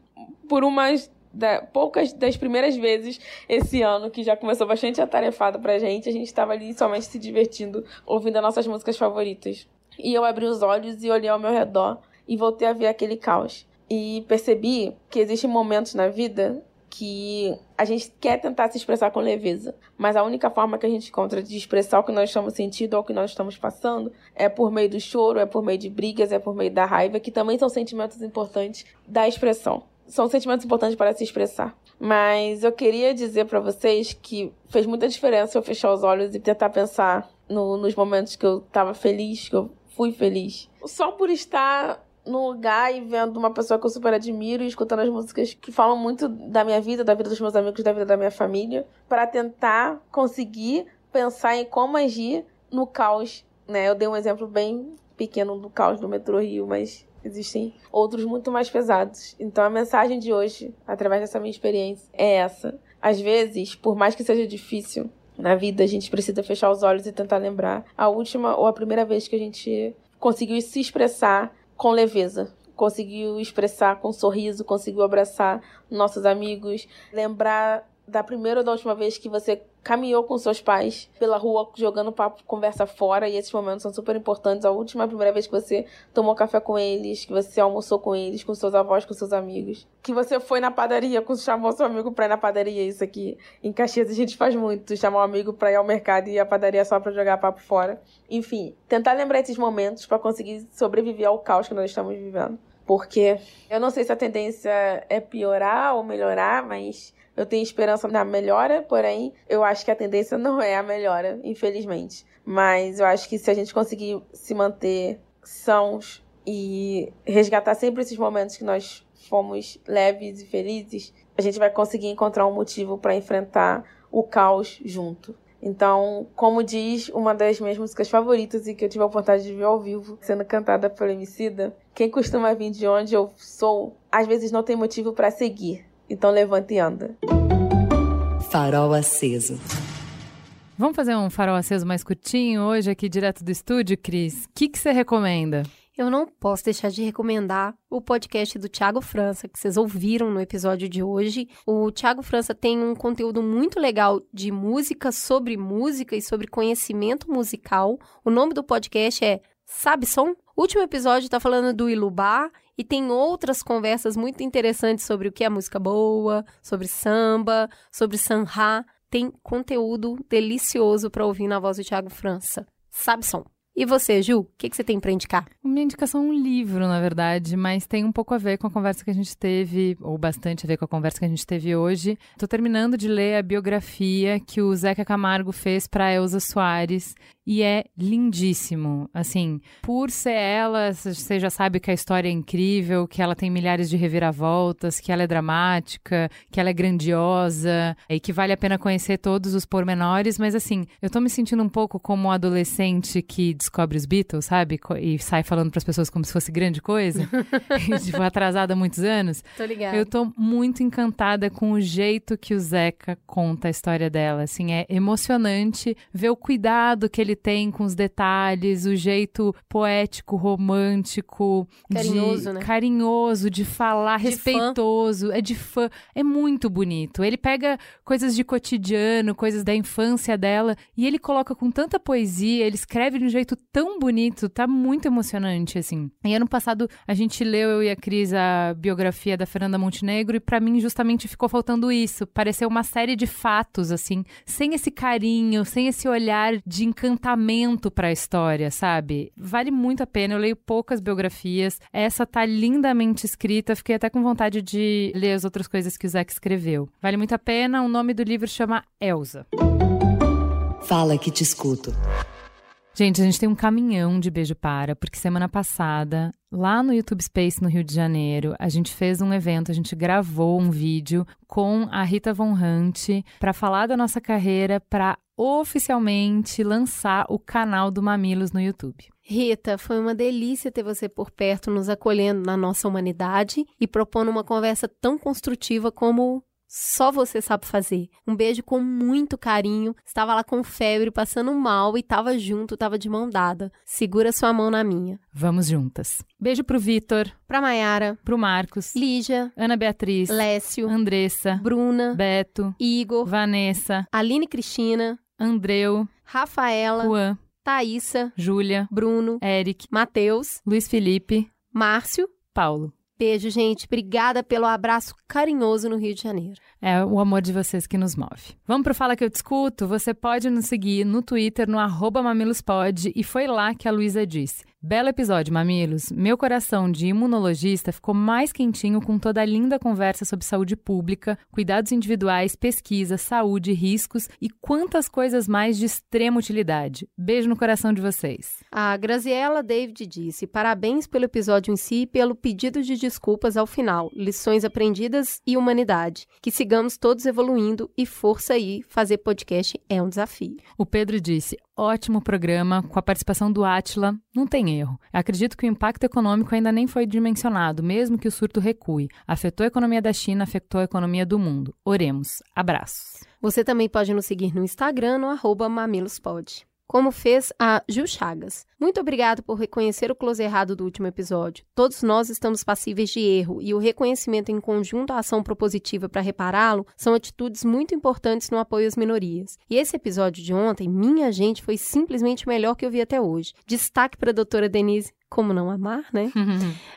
por umas da, poucas das primeiras vezes esse ano, que já começou bastante atarefado pra gente, a gente estava ali somente se divertindo, ouvindo as nossas músicas favoritas. E eu abri os olhos e olhei ao meu redor e voltei a ver aquele caos. E percebi que existem momentos na vida que a gente quer tentar se expressar com leveza, mas a única forma que a gente encontra de expressar o que nós estamos sentindo ou o que nós estamos passando é por meio do choro, é por meio de brigas, é por meio da raiva, que também são sentimentos importantes da expressão. São sentimentos importantes para se expressar. Mas eu queria dizer para vocês que fez muita diferença eu fechar os olhos e tentar pensar no, nos momentos que eu estava feliz, que eu fui feliz. Só por estar num lugar e vendo uma pessoa que eu super admiro e escutando as músicas que falam muito da minha vida, da vida dos meus amigos, da vida da minha família, para tentar conseguir pensar em como agir no caos, né? Eu dei um exemplo bem pequeno do caos do metrô Rio, mas existem outros muito mais pesados. Então a mensagem de hoje, através dessa minha experiência, é essa. Às vezes, por mais que seja difícil na vida, a gente precisa fechar os olhos e tentar lembrar a última ou a primeira vez que a gente conseguiu se expressar com leveza. Conseguiu expressar com sorriso, conseguiu abraçar nossos amigos, lembrar da primeira ou da última vez que você caminhou com seus pais pela rua jogando papo, conversa fora, e esses momentos são super importantes. A última a primeira vez que você tomou café com eles, que você almoçou com eles, com seus avós, com seus amigos. Que você foi na padaria, com chamou seu amigo pra ir na padaria, isso aqui. Em Caxias a gente faz muito, chamar um amigo pra ir ao mercado e à padaria só pra jogar papo fora. Enfim, tentar lembrar esses momentos para conseguir sobreviver ao caos que nós estamos vivendo. Porque eu não sei se a tendência é piorar ou melhorar, mas eu tenho esperança na melhora, porém, eu acho que a tendência não é a melhora, infelizmente. Mas eu acho que se a gente conseguir se manter sãos e resgatar sempre esses momentos que nós fomos leves e felizes, a gente vai conseguir encontrar um motivo para enfrentar o caos junto. Então, como diz uma das minhas músicas favoritas e que eu tive a oportunidade de ver ao vivo, sendo cantada pelo Emicida, quem costuma vir de onde eu sou, às vezes não tem motivo para seguir, então levanta e anda. Farol aceso. Vamos fazer um farol aceso mais curtinho hoje aqui direto do estúdio, Cris? O que, que você recomenda? Eu não posso deixar de recomendar o podcast do Thiago França, que vocês ouviram no episódio de hoje. O Thiago França tem um conteúdo muito legal de música sobre música e sobre conhecimento musical. O nome do podcast é Sabe Som? Último episódio está falando do Ilubá e tem outras conversas muito interessantes sobre o que é música boa, sobre samba, sobre sanha. Tem conteúdo delicioso para ouvir na voz do Thiago França. Sabe som. E você, Ju, o que, que você tem para indicar? Minha indicação é um livro, na verdade, mas tem um pouco a ver com a conversa que a gente teve, ou bastante a ver com a conversa que a gente teve hoje. Estou terminando de ler a biografia que o Zeca Camargo fez para Elza Soares e é lindíssimo. Assim, por ser ela, você já sabe que a história é incrível, que ela tem milhares de reviravoltas, que ela é dramática, que ela é grandiosa e que vale a pena conhecer todos os pormenores, mas assim, eu tô me sentindo um pouco como um adolescente que descobre os Beatles, sabe? E sai falando para as pessoas como se fosse grande coisa, tipo, atrasada há muitos anos. Tô ligada. Eu tô muito encantada com o jeito que o Zeca conta a história dela, assim, é emocionante ver o cuidado que ele tem com os detalhes, o jeito poético, romântico, Carinhoso, de, né? carinhoso de falar, De fã. respeitoso, é de fã, é muito bonito. Ele pega coisas de cotidiano, coisas da infância dela e ele coloca com tanta poesia, ele escreve de um jeito tão bonito, tá muito emocionante assim. E ano passado a gente leu eu e a Cris a biografia da Fernanda Montenegro e pra mim justamente ficou faltando isso, pareceu uma série de fatos assim, sem esse carinho, sem esse olhar de encantamento pra história, sabe? Vale muito a pena. Eu leio poucas biografias. Essa tá lindamente escrita. Fiquei até com vontade de ler as outras coisas que o Zac escreveu. Vale muito a pena. O nome do livro chama Elsa. Fala que te escuto. Gente, a gente tem um caminhão de beijo para, porque semana passada, lá no YouTube Space no Rio de Janeiro, a gente fez um evento, a gente gravou um vídeo com a Rita Von Hunt para falar da nossa carreira para oficialmente lançar o canal do Mamilos no YouTube. Rita, foi uma delícia ter você por perto, nos acolhendo na nossa humanidade e propondo uma conversa tão construtiva como só você sabe fazer. Um beijo com muito carinho. Estava lá com febre, passando mal e tava junto, tava de mão dada. Segura sua mão na minha. Vamos juntas. Beijo pro Vitor, Pra Maiara, pro Marcos, Lígia, Ana Beatriz, Lécio, Andressa, Bruna, Beto, Igor, Vanessa, Aline Cristina, Andreu, Rafaela, Juan, Thaísa, Júlia, Bruno, Eric, Matheus, Luiz Felipe, Márcio. Paulo. Beijo, gente. Obrigada pelo abraço carinhoso no Rio de Janeiro. É o amor de vocês que nos move. Vamos pro Fala Que Eu Discuto? Você pode nos seguir no Twitter, no arroba mamilospod, e foi lá que a Luísa disse. Belo episódio, Mamilos. Meu coração de imunologista ficou mais quentinho com toda a linda conversa sobre saúde pública, cuidados individuais, pesquisa, saúde, riscos e quantas coisas mais de extrema utilidade. Beijo no coração de vocês. A Graziella David disse: parabéns pelo episódio em si e pelo pedido de desculpas ao final. Lições aprendidas e humanidade. Que sigamos todos evoluindo e força aí, fazer podcast é um desafio. O Pedro disse: ótimo programa, com a participação do Átila, não tem erro. Acredito que o impacto econômico ainda nem foi dimensionado, mesmo que o surto recue. Afetou a economia da China, afetou a economia do mundo. Oremos. Abraços. Você também pode nos seguir no Instagram, no arroba mamilospod. Como fez a Gil Chagas. Muito obrigado por reconhecer o close errado do último episódio. Todos nós estamos passíveis de erro e o reconhecimento em conjunto à ação propositiva para repará-lo são atitudes muito importantes no apoio às minorias. E esse episódio de ontem, minha gente, foi simplesmente o melhor que eu vi até hoje. Destaque para a doutora Denise como não amar, né?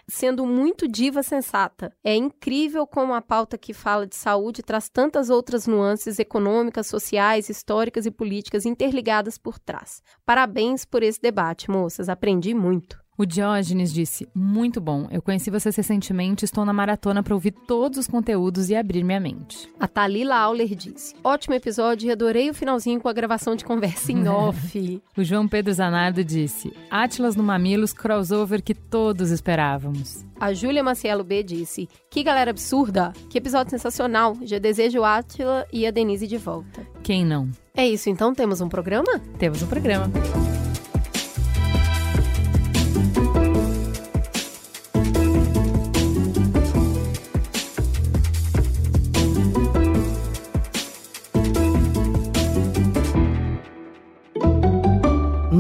Sendo muito diva sensata. É incrível como a pauta que fala de saúde traz tantas outras nuances econômicas, sociais, históricas e políticas interligadas por trás. Parabéns por esse debate, moças. Aprendi muito. O Diógenes disse: Muito bom. Eu conheci vocês recentemente, estou na maratona para ouvir todos os conteúdos e abrir minha mente. A Thalila Auler disse: Ótimo episódio e adorei o finalzinho com a gravação de conversa em off. O João Pedro Zanardo disse: Atlas no Mamilos, crossover que todos esperávamos. A Júlia Macielo B disse: Que galera absurda! Que episódio sensacional! Já desejo o Átila e a Denise de volta. Quem não? É isso, então temos um programa? Temos um programa.